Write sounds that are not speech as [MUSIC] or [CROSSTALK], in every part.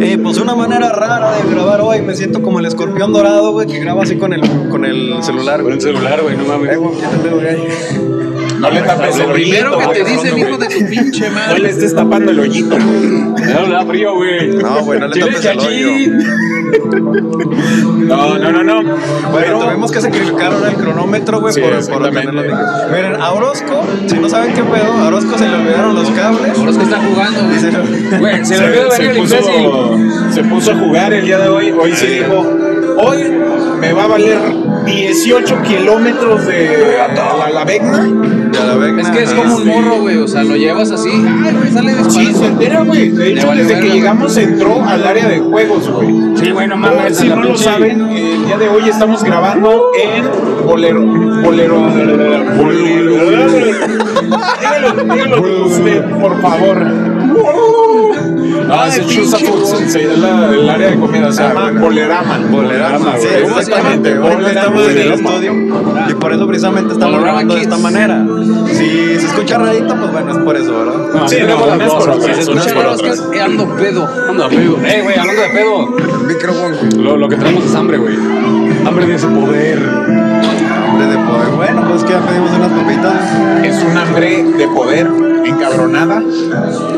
Eh, pues una manera rara de grabar hoy. Me siento como el escorpión dorado, güey, que graba así con el, con el celular, Con el celular, güey, no mames. Eh, güey, quítate, güey. No le tapes el Lo primero que te güey. dicen, hijo de tu pinche No madre. le estés tapando el hoyito. [LAUGHS] No, le da frío, güey. No, güey, no le tapes el chachín. No, no, no, no. Bueno, Pero- tuvimos que sacrificar ahora el cronómetro, güey, Sí, por, por tenerlo de- Miren, a Orozco, si no saben qué pedo, a Orozco se le olvidaron los cables. Que está jugando, güey. [LAUGHS] se le- Güey, se le se, olvidó se venir el puso, imbécil. se puso a jugar el día de hoy. Hoy sí dijo, hoy me va a valer 18 kilómetros de a la, Vecna. Es que es como un morro, güey. O sea, lo llevas así. Ay, güey, sale de Sí, se entera, güey. De hecho, vale desde verga, que güey. llegamos entró al área de juegos, güey. Sí, güey, no Por mames. si no lo saben, el día de hoy estamos grabando en Bolero. Bolero. Bolero. Dígalo, dígalo usted, por favor. No, es el Chusa es la- el área de comida, se llama Bolerama. Bolerama, sí, exactamente. No estamos en el estudio y por eso precisamente estamos grabando de esta manera. Si se escucha rarito, pues bueno, es por eso, ¿verdad? No, Sí, no, unas dos, por otras, Se escucha por raro, es otras. que ando pedo. Ando pedo. Eh, güey, hablando de pedo. Lo, lo que tenemos es hambre, güey. Hambre de ese poder. Bueno, pues que ya pedimos unas papitas. Es un hambre de poder encabronada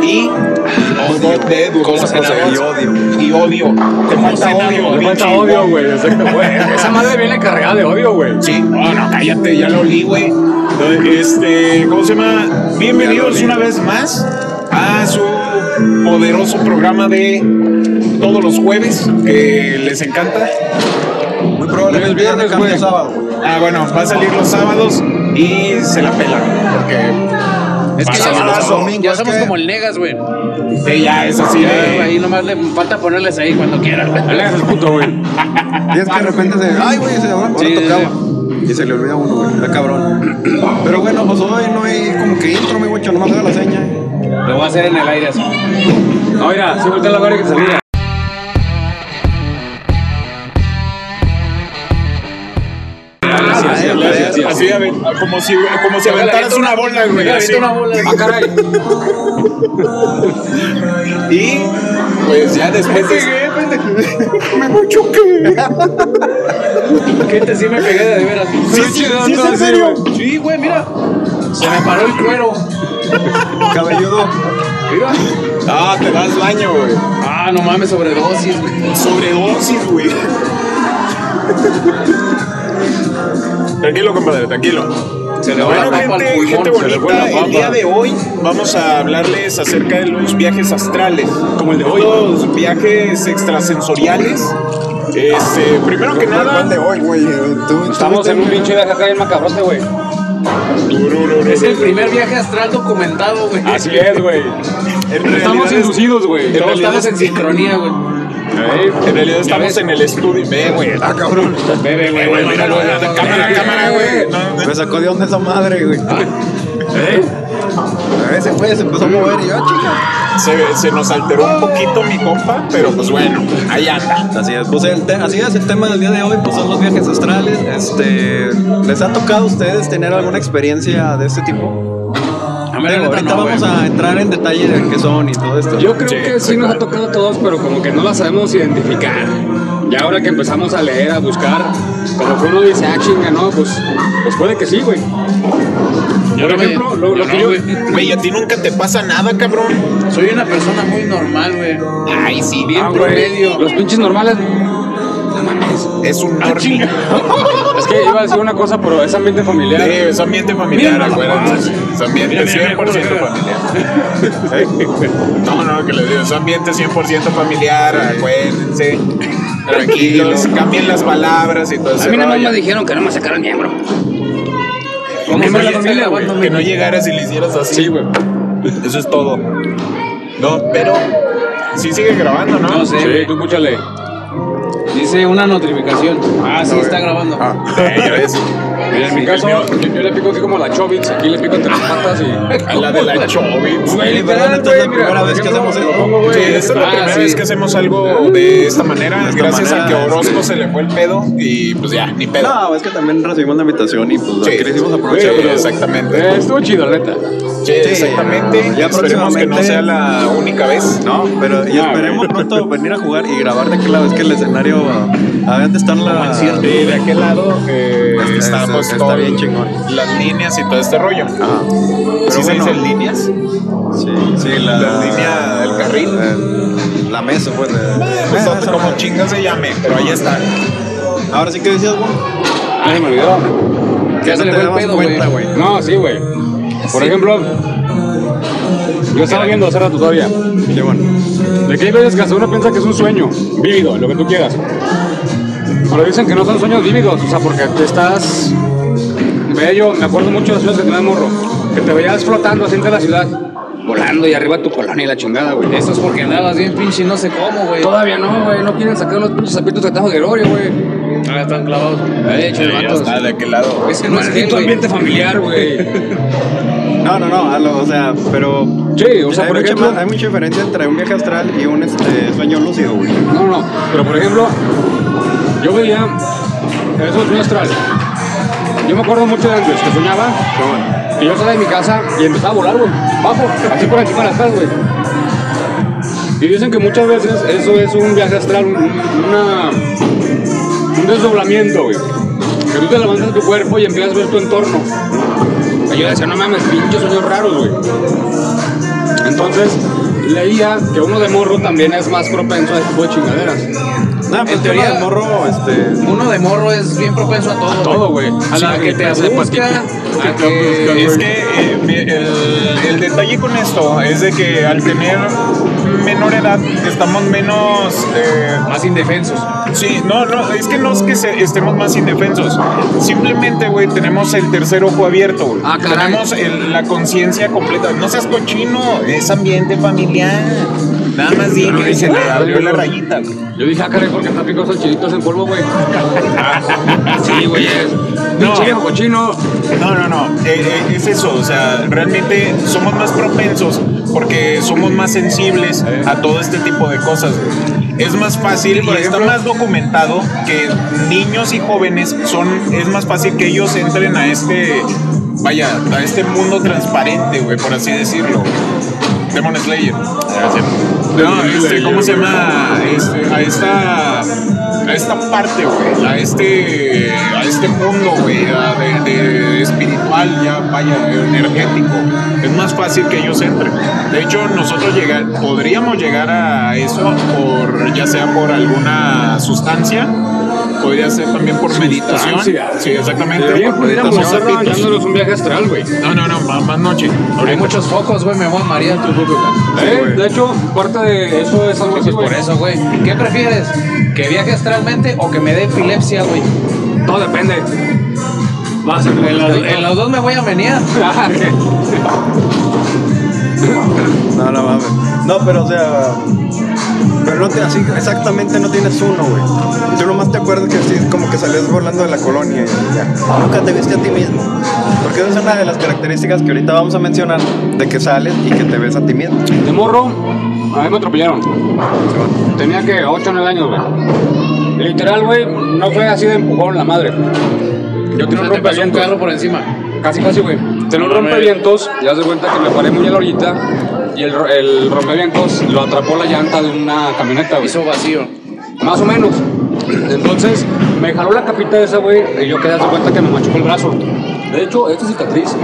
y odio de dudosa Y odio. Y odio. Te falta odio. Me falta odio, güey. Exacto, güey. Esa madre viene cargada de odio, güey. Sí, no, no, cállate, ya lo olí, güey. Este, ¿cómo se llama? Bienvenidos una vez más a su poderoso programa de todos los jueves que les encanta. Muy probablemente El viernes, güey. sábado. Ah, bueno, va a salir los sábados y se la pelan porque Es que ya, los somos- domingos, ya es somos que- como el Negas, güey. sí, ya es así Ya, ahí nomás le falta ponerles ahí cuando quieran. güey. Dale es el puto, güey. Y es que de repente se. Ay, güey, se ahora Sí, tocaba. Y se le olvida a uno, güey. Está cabrón. Pero bueno, pues hoy no hay como que intro, mi guacho, nomás haga la seña. Lo voy a hacer en el aire así. No, mira, si voltea la verga que salía. Así, a ver, como si, como si aventaras una bola, güey. así. una bola. Ah, caray. [LAUGHS] Y pues ya después de. ¿Qué te sí me pegué de veras? Sí, sí, sí, es en serio. Sí, güey, mira. Se me paró el cuero. Cabelludo. Mira. Ah, te das daño, güey. Ah, no mames, sobredosis, güey. Sobredosis, güey. Tranquilo, compadre, tranquilo. Se le va Bueno, gente, pulmón. gente bonita, el día de hoy vamos a hablarles acerca de los viajes astrales. Como el de hoy. Los viajes extrasensoriales. Este, primero que nada, de hoy, güey? Tú- Estamos en un pinche viaje acá en Macabrote, güey. Es el primer viaje astral documentado, güey. Así es, güey. Estamos inducidos, güey. Estamos en sincronía, güey. En realidad estamos en el estudio. Ve, güey. Ah, cabrón. Bebe, güey, güey, míralo, Cámara, cámara, güey. Me sacó de onda esa madre, güey. ¿Eh? Ese güey se empezó a mover y yo, "Ah, chica. Se, se nos alteró un poquito mi compa, pero pues bueno, ahí anda. Así es, pues el te- así es el tema del día de hoy, pues son los viajes astrales. Este, ¿les ha tocado a ustedes tener alguna experiencia de este tipo? Neta ahorita no, vamos a entrar en detalle de qué son y todo esto. Yo creo Sí, que sí nos ha tocado a todos, pero como que no la sabemos identificar. Y ahora que empezamos a leer, a buscar, como que uno dice, ah, chinga, no, pues, pues puede que sí, güey. Yo Por no ejemplo, lo, que no, yo... güey. Güey, a ti nunca te pasa nada, cabrón. Soy una persona muy normal, güey. Ay, sí, Bien Ah, promedio. Los pinches normales... Es un Ah, normie. [LAUGHS] Es que iba a decir una cosa, pero es ambiente familiar. Sí, es ambiente familiar, acuérdate. Es ambiente Mira, mira, 100% mira. familiar. [LAUGHS] No, no, que les digo, es ambiente 100% familiar, acuérdense. Tranquilos, cambien las palabras y todo A eso. mí nada más me dijeron que no me sacaran miembro. ¿Cómo Que no la familia, güey? Que no llegaras y le hicieras así. Sí, güey. Eso es todo. No, pero sí sigue grabando, ¿no? No sé, Sí, tú escúchale. Dice una notificación. Ah, sí, está grabando. Eh, ya ves. En mi caso, yo, yo le pico aquí como la Chobits, aquí le pico entre las patas y. A la de la [LAUGHS] Chobits. Güey, literal, esta es la mira, primera vez que hacemos güey. Sí, esta es la Ah, primera sí. vez que hacemos algo de esta manera. esta gracias a que Orozco sí. se le fue el pedo y pues ya, ni pedo. No, es que también recibimos la invitación y pues Sí. la quisimos Sí, aprovechar. exactamente. Eh, estuvo chido, la neta. Sí, exactamente. ya Esperemos que no sea la única vez. No, pero y Ah, esperemos pronto venir a jugar y grabar de aquel lado. Es que el escenario, a ver dónde están las. Y de aquel lado eh, Está- todo bien chingón. Las líneas y todo este rollo. Ajá. Pero ¿Sí se bueno, dicen líneas? Sí, sí, la, La línea del carril. la mesa, pues. de- Pues, como madre. chingas se llame, pero ahí está. Ahora sí que decías, güey. Ah, se me olvidó. Que se no le te fue el pedo, cuenta, güey. No, sí, güey. Por ejemplo, yo estaba viendo hace rato todavía. Sí, bueno. De que hay veces que hasta uno piensa que es un sueño vívido, lo que tú quieras. Pero dicen que no son sueños vívidos, o sea, porque te estás. Veía yo, me acuerdo mucho de los sueños que tenía de morro, que te veías flotando así entre la ciudad, volando y arriba de tu colonia y la chingada, güey. Eso es porque andabas bien pinche no sé cómo, güey. Todavía no, güey, no quieren sacar los pinches zapitos que trajo Gregorio, güey. Ah, están clavados. Eh, Sí, está de aquel lado. Ese no es güey. ambiente familiar, güey. [LAUGHS] No, no, no, o sea, pero. Sí, o sea, hay, por mucha, ejemplo. hay mucha diferencia entre un viaje astral y un este, sueño lúcido, güey. No, no, pero por ejemplo, yo veía. Eso es un astral. Yo me acuerdo mucho de antes que soñaba que yo salía de mi casa y empezaba a volar, güey. Bajo, así por encima de las casas, güey. Y dicen que muchas veces eso es un viaje astral, un, una, un desdoblamiento, güey. Que tú te levantas de tu cuerpo y empiezas a ver tu entorno. Y yo decía, no mames, pinches sueños raros, güey. Entonces, leía que uno de morro también es más propenso a este tipo de chingaderas. No, pues En teoría- teoría, de morro, este. Uno de morro es bien propenso a todo. todo, güey. A la Sí, que te clase de busca, hepatitis. a que... Es que eh, el, el detalle con esto es de que al tener menor edad estamos menos... eh, Más indefensos. sí, no, no, es que no es que se- estemos más indefensos. Simplemente, güey, tenemos el tercer ojo abierto, güey. Ah, caray. Tenemos el- la conciencia completa. No seas cochino, es ambiente familiar. Nada más di que se le abrió la rayita, güey. Yo dije, ah, caray, porque está picoso el chilitos en polvo, güey. [LAUGHS] sí, güey, es. No. Pinche viejo cochino. No, no, no, eh, eh, es eso, o sea, realmente somos más propensos porque somos más sensibles a todo este tipo de cosas. güey. Es más fácil por y está más documentado que niños y jóvenes son, es más fácil que ellos entren a este, vaya, a este mundo transparente, güey, por así decirlo. Demon Slayer. No, este, ¿cómo se llama? Este, a esta a esta parte, güey, a este a este mundo, güey, de, de espiritual, ya vaya, energético. Es más fácil que ellos entren. De hecho, nosotros llegar, podríamos llegar a eso por ya sea por alguna sustancia, podría ser también por meditación. Sí, exactamente. Bien, meditación. estar un viaje astral, güey. No, no, no, más, más noche. Hay muchos focos, güey, me voy a marear. Eh, de hecho, parte de eso es algo así, Pues güey. por eso, güey. ¿Qué prefieres? ¿Que viaje astralmente o que me dé epilepsia, güey? Todo depende. Vas a En, los- en los dos me voy a menear. [LAUGHS] No, no mames. No, pero o sea. Pero no te, así exactamente no tienes uno, güey. Tú nomás te acuerdas que así como que salías volando de la colonia y ya. Nunca te viste a ti mismo. Porque esa es una de las características que ahorita vamos a mencionar de que sales y que te ves a ti mismo. De morro, a mí me atropellaron. Tenía que 8 o 9 años, güey. Literal, güey, no fue así de empujón la madre. Yo tenía un pasó un rompevientos. carro por encima. Casi, casi, güey. Tenía un rompevientos y haz de cuenta que me paré muy a la orillita y el, ro- el rompevientos lo atrapó la llanta de una camioneta, güey. Hizo vacío. Más o menos. Entonces, me jaló la capita esa, güey, y yo quedé de cuenta que me machucó el brazo. De hecho, esta cicatriz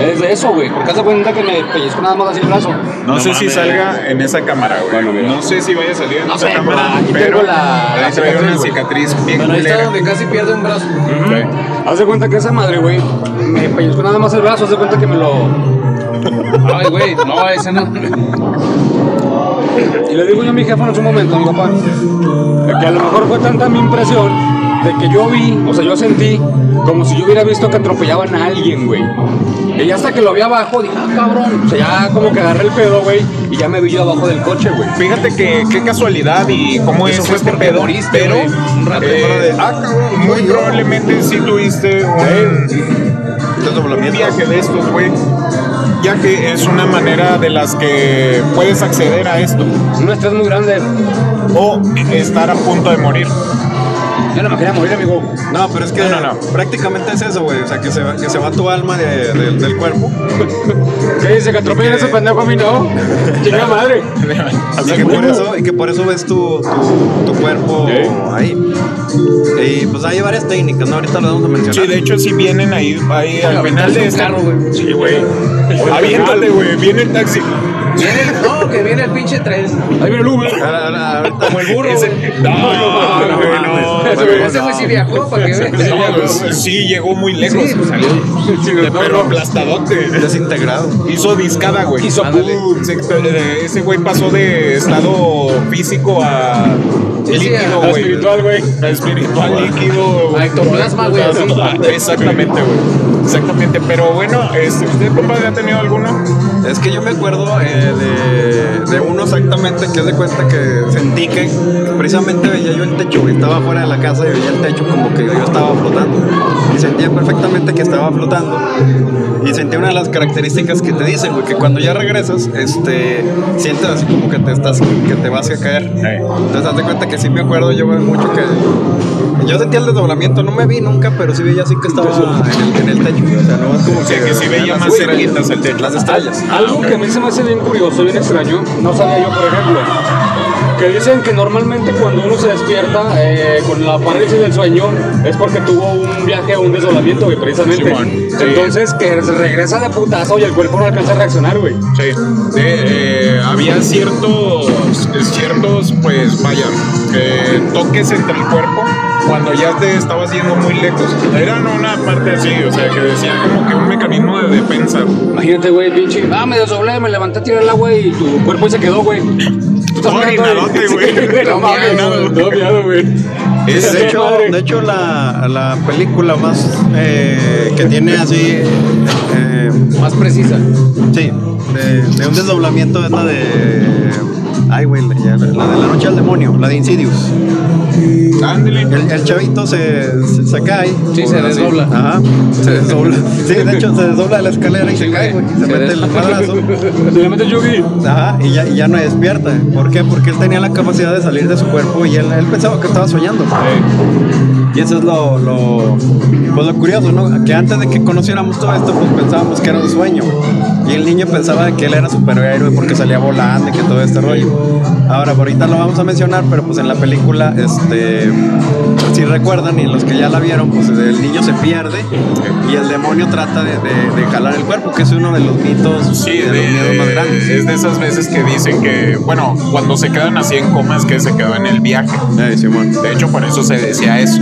es de eso, güey. Porque haz de cuenta que me pellizco nada más así el brazo. No, No sé si mames. salga en esa cámara, güey. Bueno, no sé si vaya a salir en No esa sé, cámara, pero aquí pero tengo la- la trae una cicatriz, cicatriz bien Bueno, ahí está culera. donde casi pierde un brazo. Haz de cuenta que esa madre, güey, me pellizcó nada más el brazo. Haz de cuenta que me lo. Ay, güey, no, ese no. Y le digo yo a mi jefa en su momento, mi papá, que a lo mejor fue tanta mi impresión de que yo vi, o sea, yo sentí como si yo hubiera visto que atropellaban a alguien, güey. Y ya hasta que lo vi abajo, dije, ah, cabrón. O sea, ya como que agarré el pedo, güey, y ya me vi yo abajo del coche, güey. Fíjate que qué casualidad y cómo Eso es fue este pedo, moriste, pero güey, un rato. eh, ah, cabrón, muy probablemente sí tuviste un, un viaje de estos, güey. Ya que es una manera de las que puedes acceder a esto Un estrés muy grande. o estar a punto de morir. Yo no me quería morir, amigo. No, pero es que No, no, no. prácticamente es eso, güey. O sea, que se, va, que se va tu alma de- de- del cuerpo. ¿Qué dice? ¿Que atropellan a ese pendejo a mí no? Chica madre. Y que, por eso, y que por eso ves tu, tu, tu cuerpo Sí. ahí. Y pues hay varias técnicas, ¿no? Ahorita las vamos a mencionar. Sí, de hecho sí vienen ahí, ahí al final de este. carro, güey. Sí, güey. Aviéntate, güey. Viene el taxi. Viene el- no, que viene el pinche tren. Ahí viene el Uber. Ahora- ahora- ahorita- Como el burro, Ese- güey. No, no, güey, no. Ese güey, Ese güey sí viajó para que veas. No, pues, sí, llegó muy lejos. Sí, salió. Pero aplastadote. Desintegrado. Hizo discada, güey. Hizo Ándale. pum. Se- eh, Ese güey pasó de estado físico a Sí, sí, líquido, a güey. espiritual, güey. A espiritual, líquido. A ectoplasma, güey, así. Exactamente, güey. Exactamente. Pero bueno, este, ¿usted, compadre, ha tenido alguno? Es que yo me acuerdo eh, de, de uno exactamente que de cuenta que sentí que precisamente veía yo el techo. Estaba fuera de la casa y veía el techo como que yo estaba flotando. Y sentía perfectamente que estaba flotando. Y sentía una de las características que te dicen, güey, que cuando ya regresas, este, sientes así como que te estás, que te vas a caer. Entonces, haz de cuenta que sí me acuerdo yo güey, mucho que. Yo sentía el desdoblamiento, no me vi nunca, pero sí veía así que estaba en el, en el techo. O sea, no es como O sea, que sí veía más cerquitas el techo. Las estrellas. Algo que a mí se me hace bien curioso, bien extraño, no sabía yo, por ejemplo, que dicen que normalmente cuando uno se despierta eh, con la parálisis del sueño es porque tuvo un viaje o un desdoblamiento, güey, precisamente. Simón, sí. Entonces, que se regresa de putazo y el cuerpo no alcanza a reaccionar, güey. Sí, sí, eh, había ciertos, ciertos, pues vaya, eh, toques entre el cuerpo cuando ya te estabas yendo muy lejos. Eran una parte así, o sea, que decía como que un mecanismo de defensa. Imagínate, güey, pinche. Ah, me desdoblé, me levanté a tirar el agua y tu cuerpo se quedó, güey. Todo orinadote, [LAUGHS] güey. No mames, todo miado, güey. Es, De hecho, de hecho la, la película más eh, que tiene así, eh, Más precisa. sí, de, de un desdoblamiento es la de, ay güey, la, de la noche al demonio, la de Insidious. El, el chavito se, se, se cae. Sí, se así- desdobla. Ajá, se desdobla. Sí, de hecho se desdobla de la escalera y se cae, güey. y Se Se mete el madrazo. Se le mete el yugi. Ajá, y ya, y ya no despierta. ¿Por qué? Porque él tenía la capacidad de salir de su cuerpo y él, él pensaba que estaba soñando. Y eso es lo, lo, pues lo curioso, ¿no? Que antes de que conociéramos todo esto, pues pensábamos que era un sueño. Y el niño pensaba que él era superhéroe porque salía volando y que todo este rollo. Ahora, ahorita lo vamos a mencionar, pero pues en la película, este, si recuerdan y los que ya la vieron, pues el niño se pierde y el demonio trata de, de- de jalar el cuerpo, que es uno de los mitos Sí, de, los miedos más grandes. es de esas veces que dicen que, bueno, cuando se quedan así en coma es que se quedó en el viaje. De hecho, por eso se decía eso.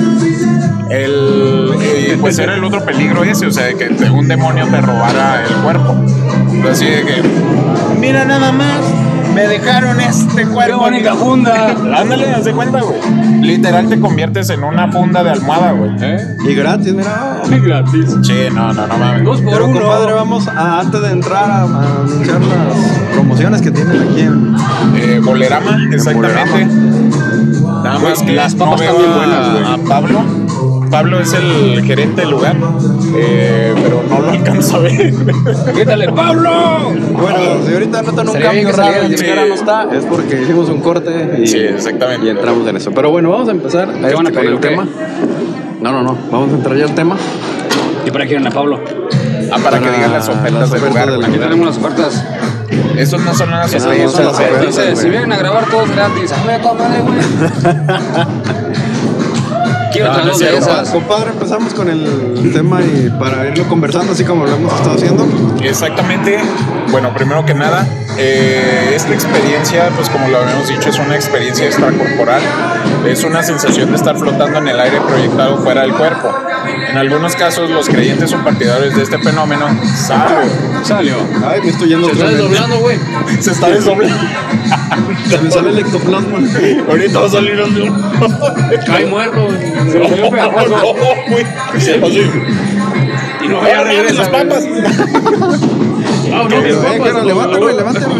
El, pues era el otro peligro ese, o sea, de que un demonio te robara el cuerpo. Así de que, mira nada más, me dejaron este Qué cuerpo. bonita funda. [LAUGHS] Ándale, haz de cuenta, güey. Literal te conviertes en una funda de almohada, güey. ¿Eh? Y gratis, mira. Gratis. Sí, no, no, no mames. Dos por Pero uno. compadre, vamos a, antes de entrar a, a anunciar las promociones que tienen aquí en, Eh, Bolerama, exactamente. Nada más que Las papas a- buenas, güey. a Pablo. Pablo es el gerente del lugar, eh, pero no lo alcanzo a ver. [LAUGHS] Grítale, Pablo. Bueno, si ahorita notan un Sería cambio que raro y mi sí. cara no está, es porque hicimos un corte y, Sí, exactamente. y entramos en eso. Pero bueno, vamos a empezar ¿Qué van a con pedir el tema. No, no, no, vamos a entrar ya al tema. ¿Y para quieren a Pablo? Ah, para, que digan las ofertas las del lugar. Aquí tenemos las ofertas. Esos no son las ofertas. no son las ofertas. Dice, si vienen a grabar todos gratis. A ver, güey. [LAUGHS] Quiero No, no de esas. Compadre, empezamos con el tema y para irlo conversando así como lo hemos estado haciendo. Exactamente. Bueno, primero que nada, eh, esta experiencia, pues como lo habíamos dicho, es una experiencia extracorporal. Es una sensación de estar flotando en el aire proyectado fuera del cuerpo. En algunos casos, los creyentes o partidarios de este fenómeno saben. Salió. Ay, me estoy yendo Se está desdoblando, güey. [LAUGHS] Se está desdoblando. Se me sale el ectoplasma. Ahorita va a salir un. Cae muerto, güey. Se lo dio pegajoso. Y no ¡Ay, ya regresa. las papas! [LAUGHS] Ah, no, mis papas. levántalo, levántalo.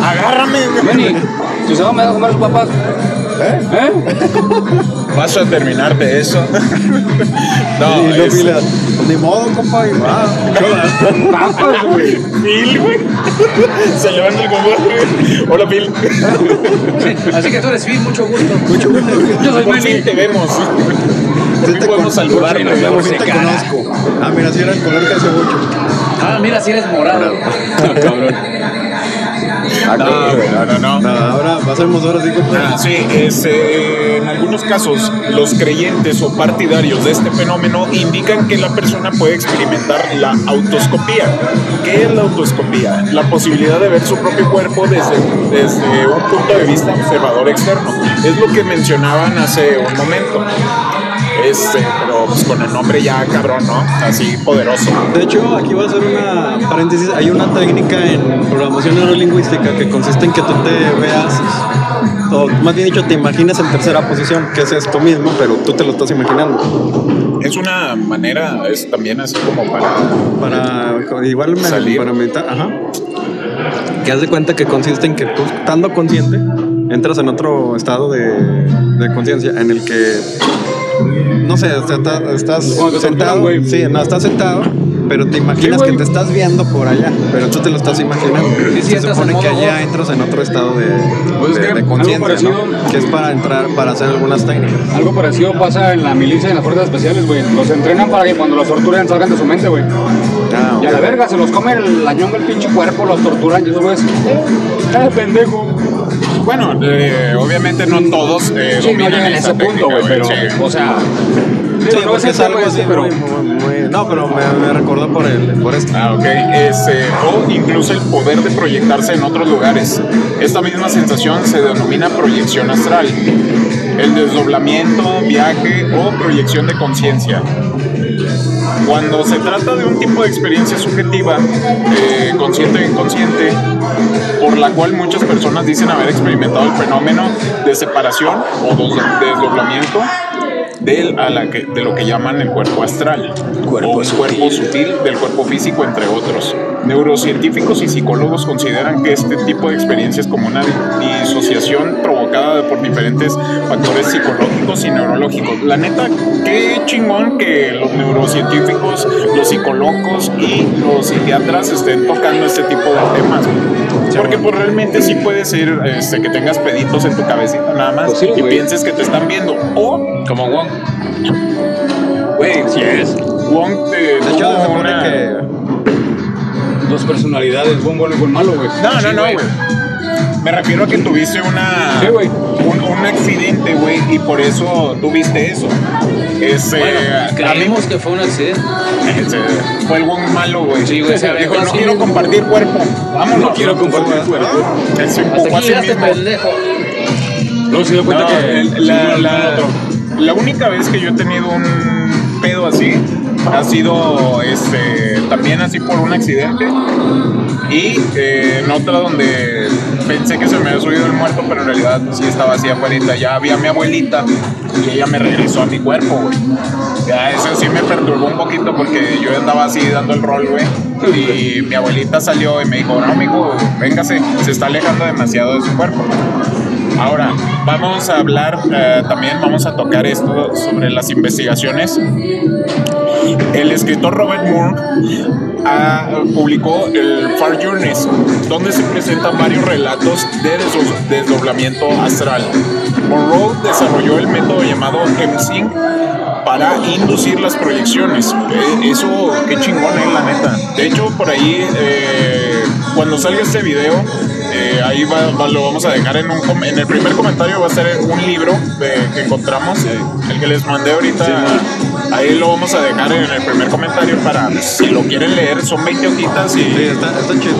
¡Agárrame! güey. Benny, ¿tu se va a comer sus papas? ¿Eh? ¿Eh? Vas a terminar de eso. [LAUGHS] No, y no es- pila. Ni modo, compa. y va. Papas, güey. Phil, güey. Se levanta el combo. Hola, Phil. Así que tú eres Phil, mucho gusto. Mucho gusto. Yo soy Por Benny. fin te vemos. Sí te podemos saludarnos. Por vemos te cara. conozco. Ah, mira, si era el color que hace mucho. Ah, mira, si eres morado. [LAUGHS] Cabrón. No, güey, no, no, no. No, ahora pasemos ahora sí, compa. Ah, sí, es, eh, en algunos casos los creyentes o partidarios de este fenómeno indican que la persona puede experimentar la autoscopía. ¿Qué es la autoscopía? La posibilidad de ver su propio cuerpo desde, desde un punto de vista observador externo. Es lo que mencionaban hace un momento. Este, pero pues con el nombre ya cabrón, ¿no? Así poderoso. De hecho, aquí voy a hacer una paréntesis. Hay una técnica en programación neurolingüística que consiste en que tú te veas, o más bien dicho, te imaginas en tercera posición, que es esto mismo, pero tú te lo estás imaginando. Es una manera, es también así como para... Para, igual me, Salir. para meditar, ajá. Que haz de cuenta que consiste en que tú, estando consciente, entras en otro estado de, de conciencia en el que, no sé, o sea, está- estás te sentado, güey. sí, no, estás sentado, pero te imaginas Sí, que te estás viendo por allá, pero tú te lo estás imaginando. Sí, sí, Se supone que allá entras en otro estado de, Pues es de- que de conciencia. Que es para entrar, para hacer algunas técnicas. Algo parecido pasa en la milicia y en las fuerzas especiales, güey. Los entrenan para que cuando los torturan salgan de su mente, güey. Ah, Y a la verga, se los come el lañón del pinche cuerpo, los torturan y eso, güey. ¡Eh, pendejo! Bueno, eh, obviamente no todos eh, Sí, no dominan a esa ese punto, güey, pero, sí. o sea... Sí, no es algo así pero... muy, muy, muy- No, pero me, me recordó por, el, por esto. Ah, ok. Este, o incluso el poder de proyectarse en otros lugares. Esta misma sensación se denomina proyección astral. El desdoblamiento, viaje o proyección de conciencia. Cuando se trata de un tipo de experiencia subjetiva, eh, consciente o inconsciente, por la cual muchas personas dicen haber experimentado el fenómeno de separación o desdoblamiento del, a la que, de lo que llaman el cuerpo astral Cuerpo o un cuerpo sutil del cuerpo físico, entre otros. Neurocientíficos y psicólogos consideran que este tipo de experiencia es como una di- disociación provocada por diferentes factores psicológicos y neurológicos. La neta, qué chingón que los neurocientíficos, los psicólogos y los psiquiatras estén tocando este tipo de temas. Porque pues realmente sí puede ser este, que tengas peditos en tu cabecita nada más Pues sí, y pienses que te están viendo. O Como Wong. Güey, Sí es. Wong te De hecho, una- que Dos personalidades, buen bueno y buen malo, güey. No, no, no, güey. Me refiero a que tuviste una... Sí, güey. Un, un accidente, güey, y por eso tuviste eso. Ese, Bueno, a mí- creemos que fue un accidente. ese fue el Wong malo, güey. Sí, güey, Dijo, no quiero compartir cuerpo. Vámonos. No quiero compartir cuerpo. Él se Hasta aquí llegaste, pendejo. Luego se dio cuenta No, que... el- la, la- la única vez que yo he tenido un pedo así ha sido este también así por un accidente y eh, en otra donde pensé que se me había subido el muerto pero en realidad sí estaba así afuera ya había mi abuelita y ella me regresó a mi cuerpo güey. Eso sí me perturbó un poquito porque yo andaba así dando el rol güey y mi abuelita salió y me dijo no amigo véngase se está alejando demasiado de su cuerpo Ahora, vamos a hablar eh, también, vamos a tocar esto sobre las investigaciones. El escritor Robert Moore ah, publicó el Far Journeys, donde se presentan varios relatos de desdoblamiento astral. Monroe desarrolló el método llamado MSync para inducir las proyecciones. Eh, eso, qué chingón es la neta. De hecho, por ahí, eh, cuando salga este video, eh, ahí va- va- lo vamos a dejar en, un, en el primer comentario, va a ser un libro de- que encontramos, eh, el que les mandé ahorita. Ahí lo vamos a dejar en el primer comentario para si lo quieren leer, son 20 hojitas y sí, está, está chido.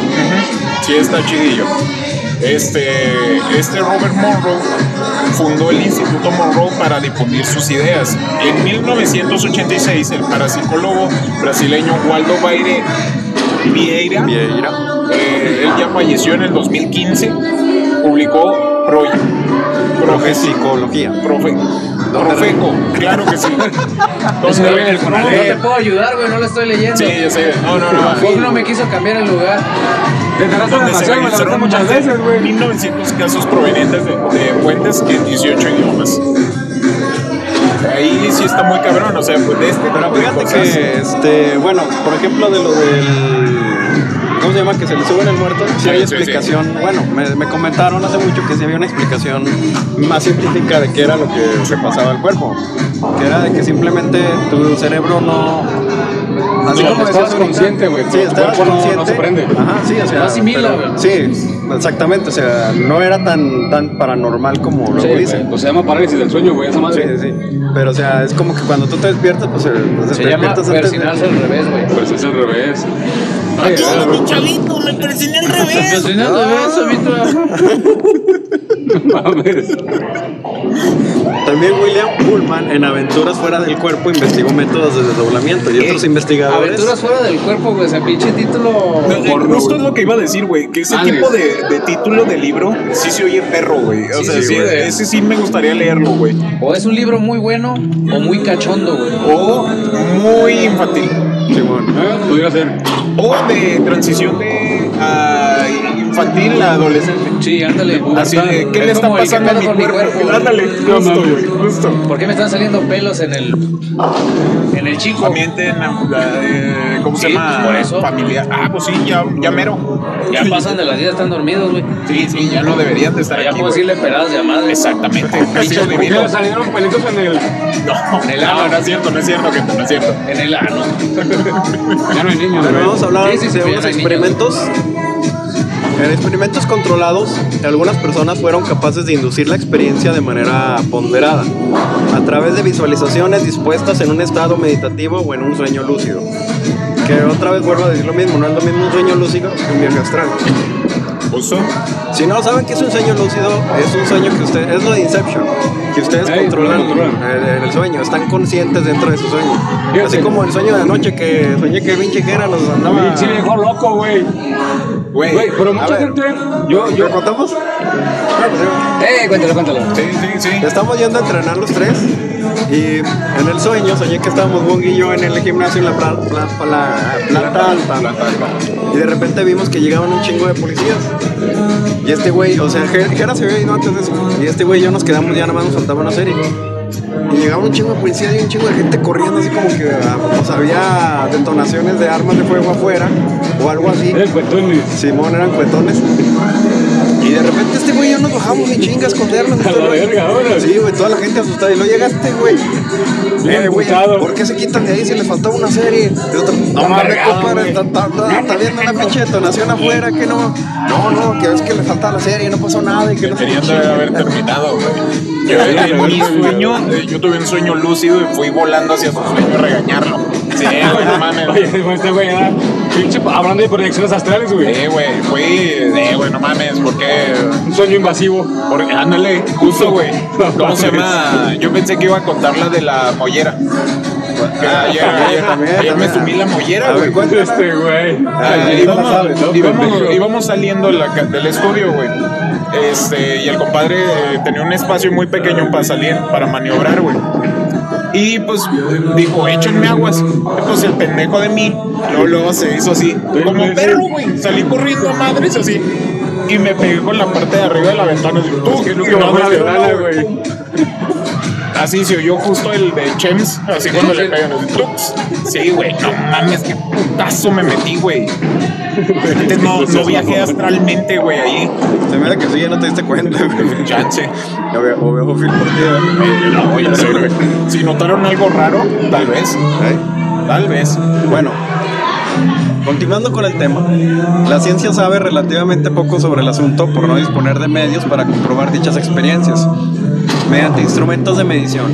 Sí está chidillo. Este, este Robert Monroe fundó el Instituto Monroe para difundir sus ideas. En 1986, el parapsicólogo brasileño Waldo Baire Vieira, Vieira. eh, él ya falleció en el 2015, publicó Pro, Profe- Psicología. Profe, Profeco, claro que sí. [LAUGHS] Entonces, el No te puedo ayudar, güey, no lo estoy leyendo. Sí, ya sé. No, no, no. Fox no me quiso cambiar el lugar. Te tardaste donde se demasiado, me la muchas veces, güey. 1900 casos provenientes de, de fuentes en 18 idiomas. Ahí sí está muy cabrón, o sea, pues de este Pero fíjate que, este, bueno, por ejemplo, de lo del. ¿Cómo se llama? Que se le sube el muerto. Sí, Sí, hay sí, explicación. Bueno, me, me comentaron hace mucho que sí había una explicación más científica de qué era lo que le pasaba al cuerpo. Que era de que simplemente tu cerebro no. Así No, como estabas decías ahorita, consciente, güey, Sí, estabas cuerpo no- no consciente. se prende. Ajá, sí, o sea. No asimila, pero- güey. Sí, exactamente. O sea, no era tan, tan paranormal como Sí, güey, dicen. pues se llama parálisis del sueño, güey, esa Sí, madre. sí, sí. Pero, o sea, es como que cuando tú te despiertas, pues, pues, Se te llama despiertas antes de- persinarse al revés, güey. Pues es al revés. Ay, mi chavito, me persiné al revés. Persinando al revés, Víctor. mames. También William Pullman en Aventuras fuera del cuerpo investigó métodos de desdoblamiento y otros investigadores. Aventuras fuera del cuerpo, güey. Ese pinche título. No, eh, Porno, justo es lo que iba a decir, güey. Que ese tipo de, de título de libro sí se oye perro, güey. O Sí, sea, sí, ese sí me gustaría leerlo, güey. O es un libro muy bueno o muy cachondo, güey. O muy infantil. Simón. Eh, Pudiera ser. O de transición de ah, infantil a adolescente. Sí, ándale. Así de, ¿qué le está pasando a mi cuerpo? cuerpo. Ándale, No justo, güey, justo. ¿Por qué me están saliendo pelos en el. en el chico? También tienen, eh, ¿cómo se Sí, llama? por eso. Familiar. Ah, pues sí, ya, ya mero. Ya pasan de las 10, están dormidos, güey. Sí, sí, ya no deberían de estar Ya aquí. puedo güey. decirle peladas de madre. Exactamente. ¿Por qué le salieron pelitos en el. No, En el no, ano. no es cierto, no es cierto, gente, no es cierto. En el ano. [LAUGHS] Ya no hay niños, Pero vamos a hablar Sí, sí, sí, de ya unos no hay niños. En experimentos controlados, algunas personas fueron capaces de inducir la experiencia de manera ponderada, a través de visualizaciones dispuestas en un estado meditativo o en un sueño lúcido. Que otra vez vuelvo a decir lo mismo, no es lo mismo un sueño lúcido que un viaje astral. Justo. Si no saben qué es un sueño lúcido, es un sueño que usted, es lo de Inception, que ustedes Ey, controlan el, el sueño, están conscientes dentro de su sueño. Fíjate. Así como el sueño de anoche que soñé que pinche Jera nos andaba. Pinche viejo loco, güey. Güey, Güey, pero mucha ver. gente. Yo, yo. ¿Lo contamos? Eh, cuéntalo, cuéntalo. Sí, sí, sí. Estamos yendo a entrenar los tres y en el sueño soñé que estábamos Wong y yo en el gimnasio en la, pla- pla- la planta alta. Y de repente vimos que llegaban un chingo de policías. Y este güey, o sea, Ger- Jera se había ido antes de eso. Y este güey y yo nos quedamos, ya nada más nos faltaba una serie. Y llegaba un chingo de policías y un chingo de gente corriendo, así como que ah, pues, había detonaciones de armas de fuego afuera o algo así. El cuetón, Simón eran cuetones. Y de repente este güey y yo nos bajamos ni chinga a escondernos. A la verga, ahora. Sí, güey, toda la gente asustada. Y luego llega este güey. Bien Eh, güey. ¿por qué se quitan de ahí si les faltaba una serie? De otro, no mames, compadre, está, viendo una pinche detonación afuera que no. No, no, que es que le faltaba la serie y no pasó nada y que no de haber terminado, güey. Yo, en mi sueño, yo tuve un sueño lúcido y fui volando hacia su sueño a regañarlo. Sí, güey, no mames. Oye, este güey era. Pinche, hablando de proyecciones astrales, güey. Eh, güey, fui, eh, güey, no mames, porque Un sueño invasivo. Porque, ándale, justo, güey. ¿Cómo se llama? Yo pensé que iba a contar la de la mollera. Que Ah, ayer, también, ayer- también, ayer me subí la mollera, güey. cuéntala. Este güey. Ah, íbamos, no la sabes, ¿no? íbamos- Pendejo. íbamos saliendo de la ca- del estudio, güey. Este, y el compadre eh, tenía un espacio muy pequeño para salir, para maniobrar, güey. Y pues dijo, échenme aguas. Y, Pues el pendejo de mí, luego, luego se hizo así, como perro, güey. Salí corriendo a madres así. Y me pegué con la parte de arriba de la ventana. Así, tú, Que y ventana, no, güey. Así se oyó justo el de Chems, así cuando le pegan. así, tups. Sí, güey, no mames, qué putazo me metí, güey. Antes no, [LAUGHS] no viajé astralmente, güey, ahí. Se me da que sí, ya no te diste cuenta, güey. Chance. O veo, Phil por ti, ¿eh? No, ya sé, güey. Si notaron algo raro, tal vez. Tal vez. Bueno, continuando con el tema, la ciencia sabe relativamente poco sobre el asunto por no disponer de medios para comprobar dichas experiencias. Mediante instrumentos de medición.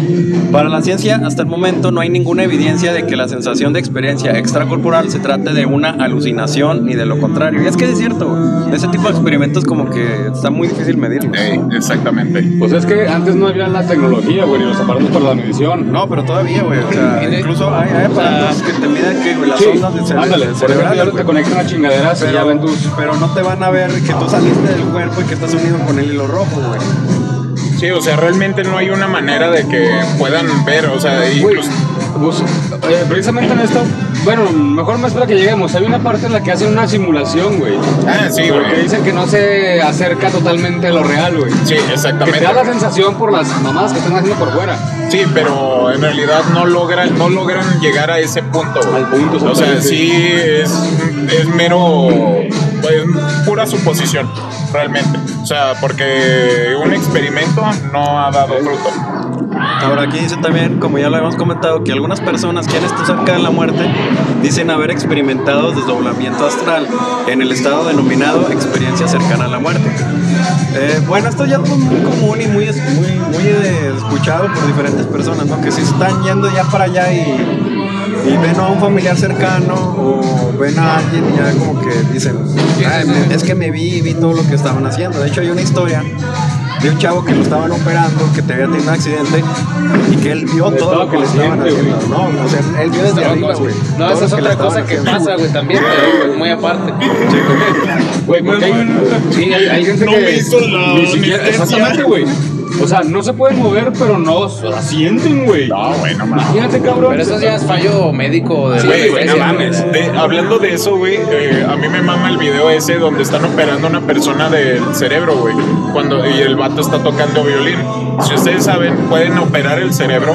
Para la ciencia, hasta el momento no hay ninguna evidencia de que la sensación de experiencia extracorporal se trate de una alucinación ni de lo contrario. Y es que es cierto, ese tipo de experimentos como que está muy difícil medirlos. Ey, exactamente. Pues es que antes no había la tecnología, güey, ni los aparatos para la medición. No, pero todavía, güey. O sea, Y de- incluso hay, hay aparatos que te miden que, güey, las Sí, ondas del cere- ándale, por ejemplo, cerebral, ya te conectan a chingaderas y ya ven tus... pero no te van a ver que tú saliste del cuerpo y que estás unido con el hilo rojo, güey. Sí, o sea, realmente no hay una manera de que puedan ver, o sea, incluso... pues, eh, precisamente en esto, bueno, mejor me espera que lleguemos. Hay una parte en la que hacen una simulación, güey. Ah, sí, Porque güey. dicen que no se acerca totalmente a lo real, güey. Sí, Que te exactamente. da la sensación por las mamadas que están haciendo por fuera. Sí, pero en realidad no logran, no logran llegar a ese punto. güey. Al punto, O sea, exactamente. sí es, es mero, pues, pura suposición, realmente. O sea, porque un experimento no ha dado fruto. Ahora aquí dice también, como ya lo habíamos comentado, que algunas personas quienes están cerca de la muerte dicen haber experimentado desdoblamiento astral en el estado denominado experiencia cercana a la muerte. Eh, bueno, esto ya es muy común y muy, muy, eh, escuchado por diferentes personas, ¿no? Que si están yendo ya para allá y, ven a un familiar cercano o ven a alguien y ya como que dicen, "Ay, me- es que me vi y vi todo lo que estaban haciendo. De hecho hay una historia de un chavo que lo estaban operando, que te había tenido un accidente y que él vio todo lo que le estaban haciendo. No, o sea, él vio desde Estaba arriba, güey. No, esa es otra cosa que pasa, güey, también, pero pues, muy aparte. Güey, porque hay, sí, hay, hay gente No que me hizo la ni siquiera, exactamente, güey. O sea, no se pueden mover, pero no o sea, sienten, güey. No, güey, no mames. Imagínate, cabrón. Pero eso ya es fallo médico de Sí, la güey, no mames. De- hablando de eso, güey, eh, a mí me mama el video ese donde están operando a una persona del cerebro, güey. Cuando y el vato está tocando violín. Si ustedes saben, pueden operar el cerebro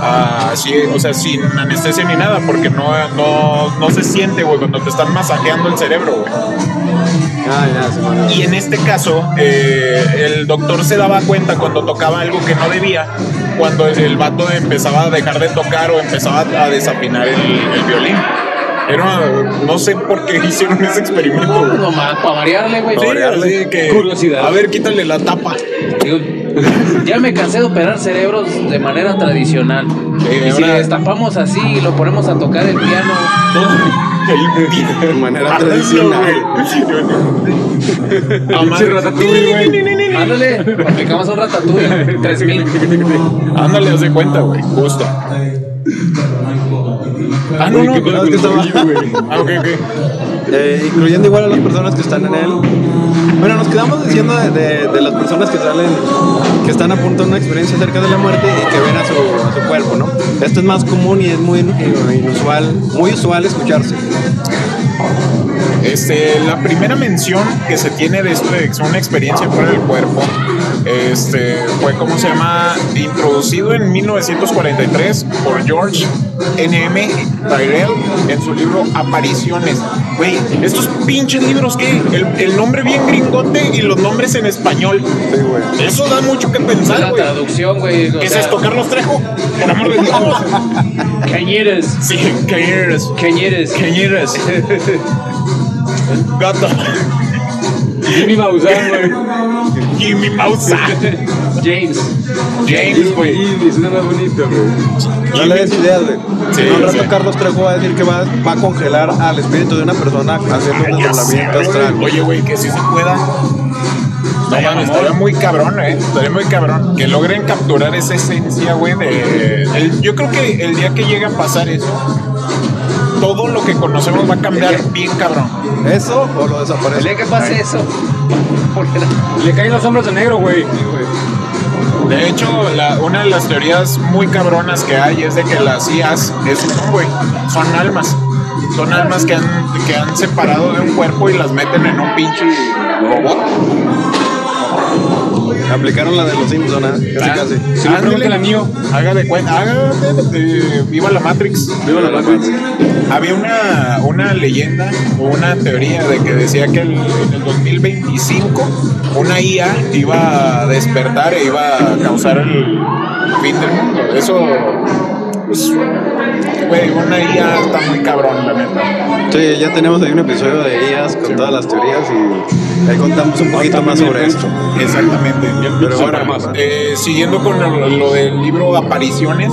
así, o sea, sin anestesia ni nada, porque no, no, no se siente, güey, cuando te están masajeando el cerebro, güey. Ah, ya, me Y en este caso, eh, el doctor se daba cuenta cuando tocaba algo que no debía, cuando el vato empezaba a dejar de tocar o empezaba a desafinar el, el violín. Era, no sé por qué [LAUGHS] hicieron ese experimento. No, ma- para variarle, güey. Sí, así que, Curiosidad. A ver, quítale la tapa. Digo, ya me cansé de operar cerebros de manera tradicional. y si ahora- le destapamos así y lo ponemos a tocar el piano, El [LAUGHS] De manera tradicional. Pinche ratatouille, güey. ándale, aplicamos un ratatouille, 3000. Ándale, haz de cuenta, güey. Justo. Ah, no, no. ¿Qué pedo con el tobillo, güey? Ah, ok, ok. Eh, incluyendo igual a las personas que están en él. Bueno, nos quedamos diciendo de, las personas que salen, que están a punto de una experiencia cerca de la muerte y que ven a su, cuerpo, ¿no? Esto es más común y es muy inusual, muy usual escucharse. Este, la primera mención que se tiene de esto de una experiencia fuera del cuerpo, este, fue como se llama, introducido en 1943 por George N.M. Tyrell en su libro Apariciones. Güey, estos pinches libros que el, el nombre bien gringote y los nombres en español. Sí, güey. Eso da mucho que pensar, la güey. traducción, güey. ¿Qué es sea, esto, Carlos Trejo? Por amor de Dios. [LAUGHS] Cañeres, Sí, Cañeres. cañeres. Cañeres. [LAUGHS] Gato. Jimmy Maussan, güey. Jimmy Mausa. James. James, güey. Jimmy, suena más bonito, güey. No le des ideas, güey. Sí, en un rato sí. Carlos Trejo va a decir que va, va a congelar al espíritu de una persona haciendo un Ya sé, desdoblamiento astral. Oye, güey, que si se pueda. No mames, estaría muy cabrón, eh. Estaría muy cabrón. Que logren capturar esa esencia, güey, de. el- yo creo que el día que llegue a pasar eso, todo lo que conocemos va a cambiar bien cabrón. ¿Eso o lo El desaparece? día que pase eso, Le caen los hombres de negro, güey. De hecho, la- una de las teorías muy cabronas que hay es de que las IAs es un güey, son almas. Son almas que han, que han separado de un cuerpo y las meten en un pinche robot. Aplicaron la de los Simpsons, ¿eh? Casi, Ah, casi. Si no, pregúntale a mío. Haga de cuenta, haga de- de- viva la Matrix. Viva la Matrix. Había una, una leyenda o una teoría de que decía que el- en el 2025 una IA iba a despertar e iba a causar el fin del mundo. Eso pues, güey, una IA está muy cabrón, la neta. Sí, ya tenemos ahí un episodio de IAS con todas las teorías y ahí contamos un poquito más sobre esto. Exactamente. Pero ahora, más. eh, siguiendo con lo, lo del libro Apariciones.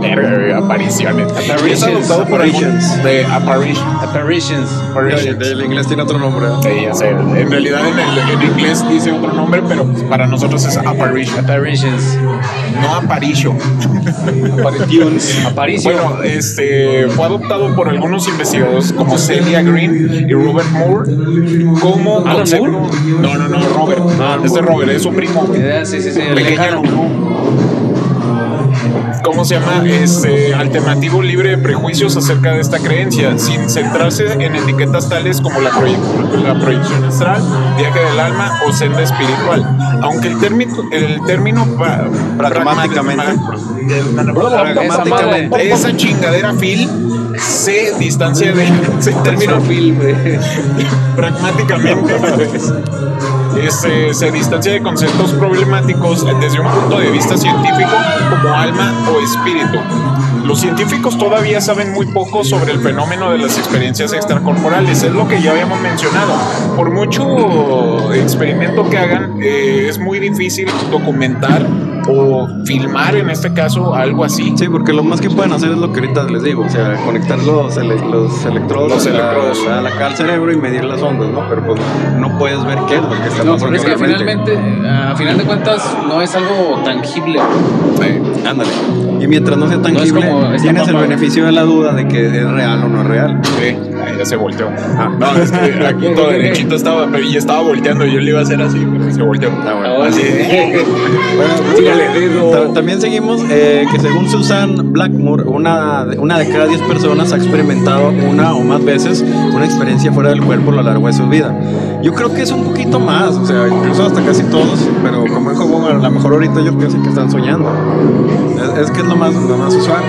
Verga, güey, Apariciones. Es adoptado por Apparitions. de Apparition. Apparitions. Apparitions. El inglés tiene otro nombre. ¿eh? Sí, ya sé. En realidad en, el, en inglés dice otro nombre, pero para nosotros es Apparition. Apparitions. No Aparicio. Aparicio. Bueno, este fue adoptado por algunos investigadores como Celia Green y Robert Moore como ¿Alan concepto. Moore? No, no, no, Robert. Ah, es de Robert, es su primo. Eh, Sí, sí, sí. Pequeño. ¿Cómo se llama? Este alternativo libre de prejuicios acerca de esta creencia, sin centrarse en etiquetas tales como la, proye- la proyección astral, viaje del alma o senda espiritual. Aunque el término, el término Pragmáticamente. pragmáticamente, esa chingadera Phil se distancia de [LAUGHS] ese término Phil, güey. [LAUGHS] pragmáticamente este, se distancia de conceptos problemáticos desde un punto de vista científico como alma o espíritu. Los científicos todavía saben muy poco sobre el fenómeno de las experiencias extracorporales, es lo que ya habíamos mencionado. Por mucho experimento que hagan, eh, es muy difícil documentar o filmar en este caso algo así. Sí, porque lo más que pueden hacer es lo que ahorita les digo, o sea, conectar los, ele- los electrodos, Los a la- electrodos. a la- acá al cerebro y medir las ondas, ¿no? Pero pues no puedes ver qué es lo que está No, pasando. es que finalmente, a final de cuentas, no es algo tangible. Eh, Ándale. Y mientras no sea tangible, tienes el beneficio de la duda de que es real o no es real. Sí, ahí ya se volteó. No, es que [LAUGHS] aquí todo derechito estaba, pero ya estaba volteando. Yo le iba a hacer así, pero se volteó. Ah, bueno. Así. [LAUGHS] Bueno, Tírale dedo. ta- también seguimos eh, que según Susan Blackmore, una, una de cada 10 personas ha experimentado una o más veces una experiencia fuera del cuerpo a lo largo de su vida. Yo creo que es un poquito más, o sea, incluso hasta casi todos, pero como dijo Bob, a lo mejor ahorita ellos piensan que están soñando. Es, es que es lo más, lo más usual.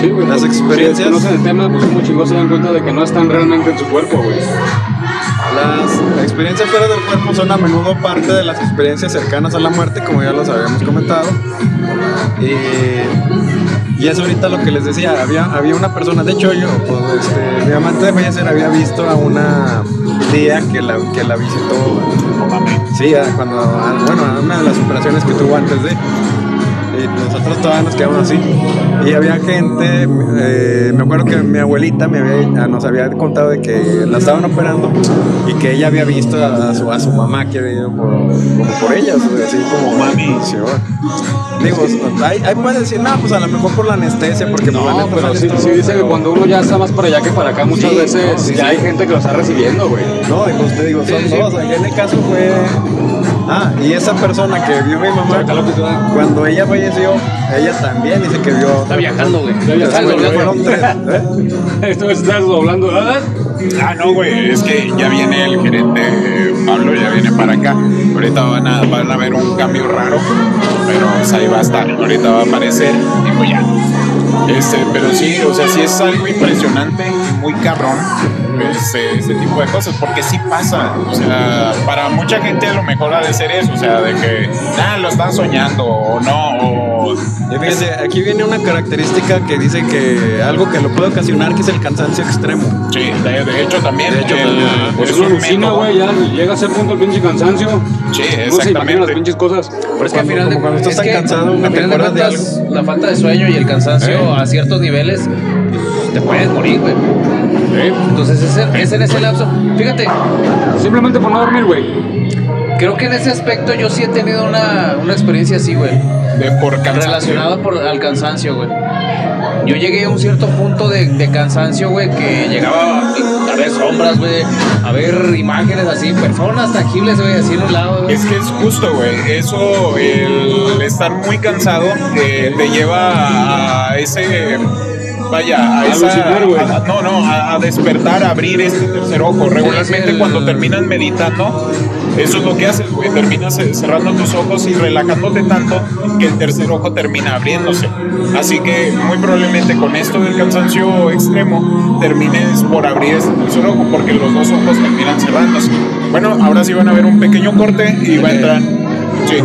Sí, güey. Las experiencias- Si conocen el tema, pues se dan cuenta de que no están realmente en su cuerpo, güey. Las experiencias fuera del cuerpo son a menudo parte de las experiencias cercanas a la muerte, como ya los habíamos comentado. Y, y es ahorita lo que les decía, había, había una persona, de hecho yo, pues, este, mi amante de fallecer había visto a una tía que la, que la visitó, sí, cuando, bueno, una de las operaciones que tuvo antes de... Y nosotros todavía nos quedamos así. Y había gente, eh, me acuerdo que mi abuelita me había, nos había contado de que la estaban operando y que ella había visto a, a su, a su mamá que había ido por, como por ellas, así como Mami. Sí. Digo, ahí, ahí pueden decir, no, pues a lo mejor por la anestesia, porque pues, la No, neta pero sale sí, todo, sí dice que cuando uno ya está más para allá que para acá, muchas Sí, veces no, sí, ya hay gente que lo está recibiendo, güey. No, y pues te digo, son dos. En el caso fue. Ah, y esa persona que vio a mi mamá, cuando ella falleció, ella también dice que vio. Está viajando, güey. Está viajando, tres. ¿eh? [LAUGHS] Esto estás doblando. ¿ah? Ah, no, güey, es que ya viene el gerente Pablo, ya viene para acá. Ahorita van a, van a ver un cambio raro, pero ahí va a estar. Ahorita va a aparecer y pues ya. Este, pero sí, o sea, sí es algo impresionante, muy cabrón, este, ese tipo de cosas, porque sí pasa. O sea, para mucha gente a lo mejor ha de ser eso, o sea, de que, ah, lo están soñando o no, o Y fíjense, aquí viene una característica que dice que algo que lo puede ocasionar, que es el cansancio extremo. Sí, de, de hecho también. De hecho, el-. Pues es un alucina, método. güey. Ya llega a ser punto el pinche cansancio. Sí, No se las exactamente. pinches cosas. Pero es que al Cuando- final de cuando estás es tan que, cansado, a no te final de acuerdas de cuentas, la falta de sueño y el cansancio ¿Eh? a ciertos niveles, pues, te puedes morir, güey. ¿Eh? Entonces es, en- es en ese lapso. Fíjate, Simplemente por no dormir, güey. creo que en ese aspecto yo sí he tenido una, una experiencia así, güey. De por cansancio. Relacionada por, al cansancio, güey. Yo llegué a un cierto punto de, de cansancio, güey, que llegaba a ver sombras, güey, a ver imágenes así, personas tangibles, güey, así en un lado, güey. Es que es justo, güey. Eso, el estar muy cansado, eh, te lleva a ese. Vaya, a esa. A- no, no, a, a despertar, a abrir este tercer ojo. Regularmente, el- cuando terminas meditando, eso es lo que haces, güey. Terminas eh, cerrando tus ojos y relajándote tanto que el tercer ojo termina abriéndose. Así que, muy probablemente con esto del cansancio extremo, termines por abrir este tercer ojo porque los dos ojos terminan cerrándose. Bueno, ahora sí van a ver un pequeño corte y va a entrar. Sí.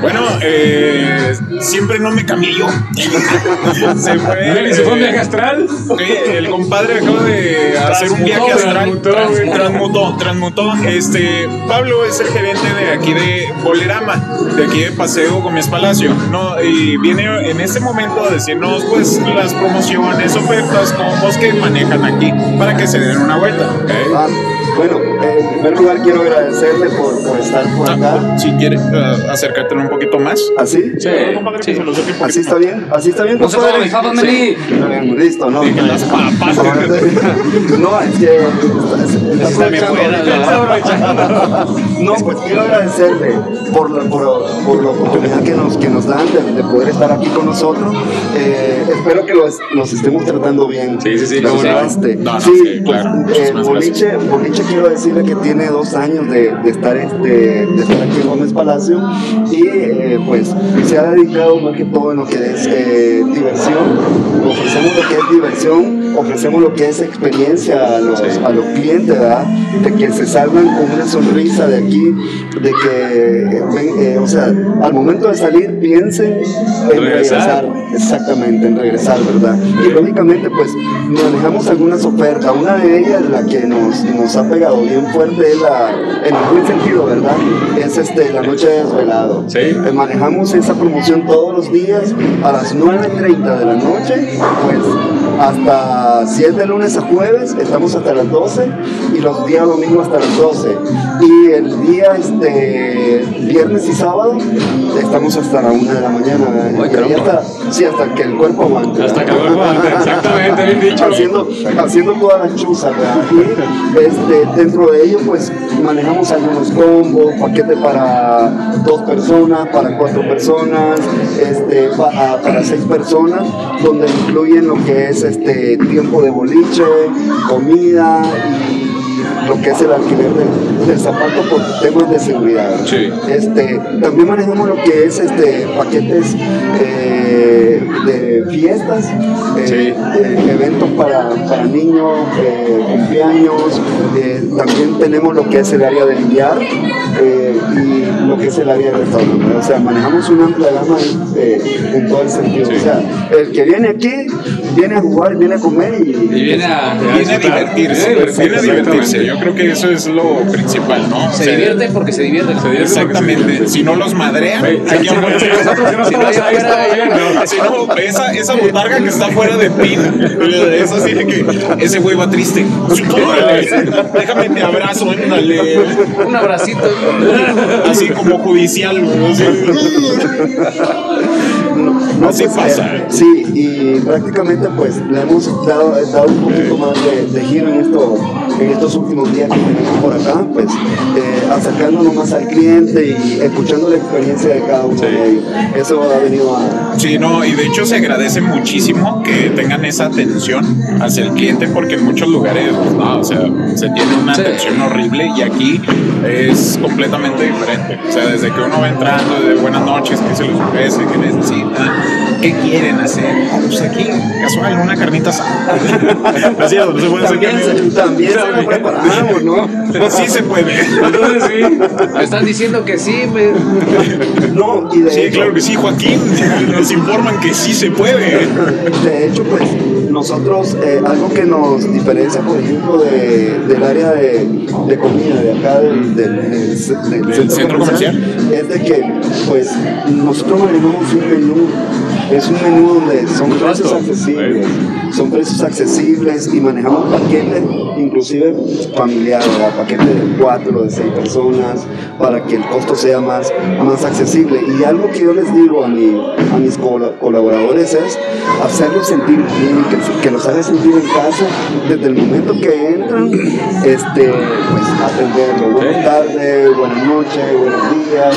Bueno, eh, siempre no me cambié yo. [LAUGHS] se fue. ¿Y se fue un viaje astral? Ok, el compadre acaba de hacer un viaje astral. transmutó. Transmutó, transmutó. Este, Pablo es el gerente de aquí de Bolerama, de aquí de Paseo Gómez Palacio. No, y viene en este momento a decirnos pues las promociones, ofertas, combos que manejan aquí para que se den una vuelta. ¿ok? Ah, bueno, en primer lugar quiero agradecerle por, por estar por acá. Si quieres eh, acercártelo un poquito más. ¿Así? Sí. Sí. ¿Así está bien? ¿Así está bien? No compadre? Está bien, Listo, ¿no? Las papas. No, es que está, está bien aprovechando. buena, No, pues quiero agradecerle por la, por, por la oportunidad que nos, que nos dan de, de poder estar aquí con nosotros. Eh, espero que los, nos estemos tratando bien. Sí, sí, sí, este, No, no, sí, sí, pues, claro. eh, Muchísimas boliche, quiero decirle que tiene dos años de, de estar, este, de estar aquí en Gómez Palacio y eh, pues se ha dedicado más que todo en lo que es eh, diversión. Ofrecemos lo que es diversión, ofrecemos lo que es experiencia a los, a los clientes, ¿verdad? De que se salgan con una sonrisa de aquí, de que, eh, eh, o sea, al momento de salir piensen en Regresar. regresar. Exactamente, en regresar, ¿verdad? Y lógicamente, pues manejamos algunas ofertas. Una de ellas, la que nos, nos ha pegado bien fuerte, la, en el buen sentido, ¿verdad? Es este, la noche de desvelado. Sí. Eh, manejamos esa promoción todos los días a las 9.30 de la noche, pues hasta 7 de lunes a jueves, estamos hasta las 12 y los días domingos hasta las 12. Y el día este, viernes y sábado estamos hasta la 1 de la mañana. ¿verdad? Ay, Y ahí caramba. hasta, sí, hasta que el cuerpo aguante. Hasta que el cuerpo aguante, exactamente, bien dicho. haciendo, haciendo todas las chuzas, ¿verdad? Y este, dentro de ello, pues manejamos algunos combos, paquete para dos personas, para cuatro personas, este, pa- ah, para seis personas, donde incluyen lo que es este tiempo de boliche, comida y lo que es el alquiler del, del zapato por temas de seguridad. Sí. Este, también manejamos lo que es este paquetes eh, de fiestas, eh, Sí. eh, eventos para, para niños, cumpleaños. también tenemos lo que es el área de eh, y lo que es el área de restaurante. O sea, manejamos una amplia gama en todo el sentido. O sea, el que viene aquí viene a jugar, viene a comer y, Y viene a, Viene a divertirse, viene a divertirse. Yo creo que eso es lo principal, ¿no? Se O sea, divierten porque se divierten. Se divierten. Exactamente. Si no los madrean, Güey, hay que si nosotros- [LAUGHS] si nosotros no no, ¿no? No, esa, esa botarga que está fuera de pin, es así de que ese güey va triste. Déjame te abrazo, ándale. Un abracito. Así como judicial, así. [LAUGHS] No, Así pues, pasa. eh, sí, y prácticamente pues le hemos dado, dado un poquito más de, de giro en, esto, en estos últimos días que tenemos por acá, pues eh, acercándonos más al cliente y escuchando la experiencia de cada uno de ellos. Eso ha venido a... Sí, no, y de hecho se agradece muchísimo que tengan esa atención hacia el cliente porque en muchos lugares, pues, no, o sea, se tiene una Sí. atención horrible y aquí es completamente diferente. O sea, desde que uno va entrando, de buenas noches, qué se les ofrece, qué necesitan, qué quieren hacer. Ah, pues aquí, casual, una carnita asada. [LAUGHS] No es cierto, no se puede hacer También, [LAUGHS] también se lo preparamos, ¿no? Sí se puede. Entonces sí. Me están diciendo que sí, me... No, y de Sí, hecho, claro que sí, Joaquín. Nos informan que sí se puede. De hecho, pues nosotros, eh, algo que nos diferencia, por ejemplo, de, del área de, de comida de acá, del, del- del- del centro comercial. es de que, pues, nosotros manejamos un menú. Es un menú donde son precios accesibles, son precios accesibles y manejamos paquetes, inclusive familiares, paquetes de cuatro, de seis personas, para que el costo sea más, más accesible. Y algo que yo les digo a, mi, a mis col- colaboradores es hacerlos sentir bien, que, que los haga sentir en casa desde el momento que entran, este, pues atenderlo. Buenas tardes, buenas noches, buenos días,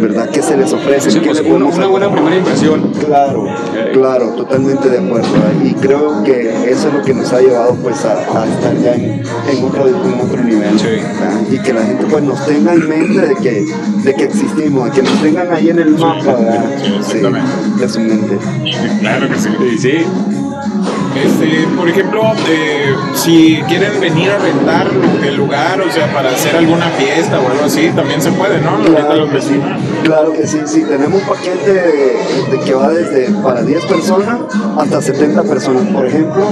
¿verdad? ¿Qué se les ofrece? Sí, ¿Qué pues una, buena primera impresión. Claro, claro, totalmente de acuerdo. Y creo que eso es lo que nos ha llevado pues a, a estar ya en, en otro, en otro nivel. Y que la gente pues nos tenga en mente de que, de que existimos, de que nos tengan ahí en el mapa, ¿verdad? sí, exactamente. de su mente. Claro que sí. Sí, sí. Este, por ejemplo, eh, si quieren venir a rentar el lugar, o sea, para hacer alguna fiesta o algo así, también se puede, ¿no? Claro los sí, claro que sí, sí, tenemos un paquete que va desde para 10 personas hasta 70 personas. Por ejemplo,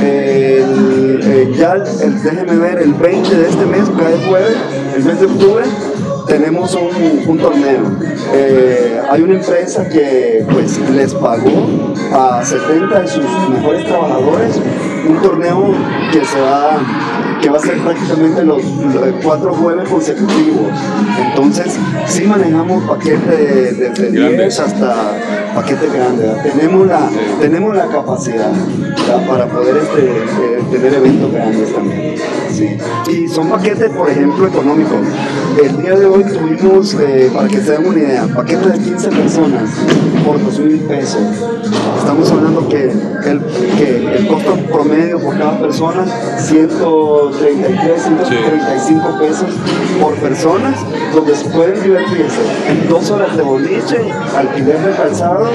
el, eh, ya el, el- déjeme ver, el 20 de este mes, cada jueves, el mes de octubre, tenemos un, un torneo. Eh, hay una empresa que pues les pagó a 70 de sus mejores trabajadores un torneo que se va que va a ser prácticamente los, los cuatro jueves consecutivos. Entonces, sí manejamos paquetes desde 10 Grandes. hasta paquetes grandes. Tenemos la, tenemos la capacidad ¿verdad? para poder este, eh, tener eventos grandes también. Sí. Y son paquetes, por ejemplo, económicos. El día de hoy tuvimos, eh, para que se den una idea, paquetes de 15 personas por 2 mil pesos. Estamos hablando que el, que el costo promedio por cada persona, 133, 135 pesos por persona, donde se pueden divertirse dos horas de boliche, alquiler de calzado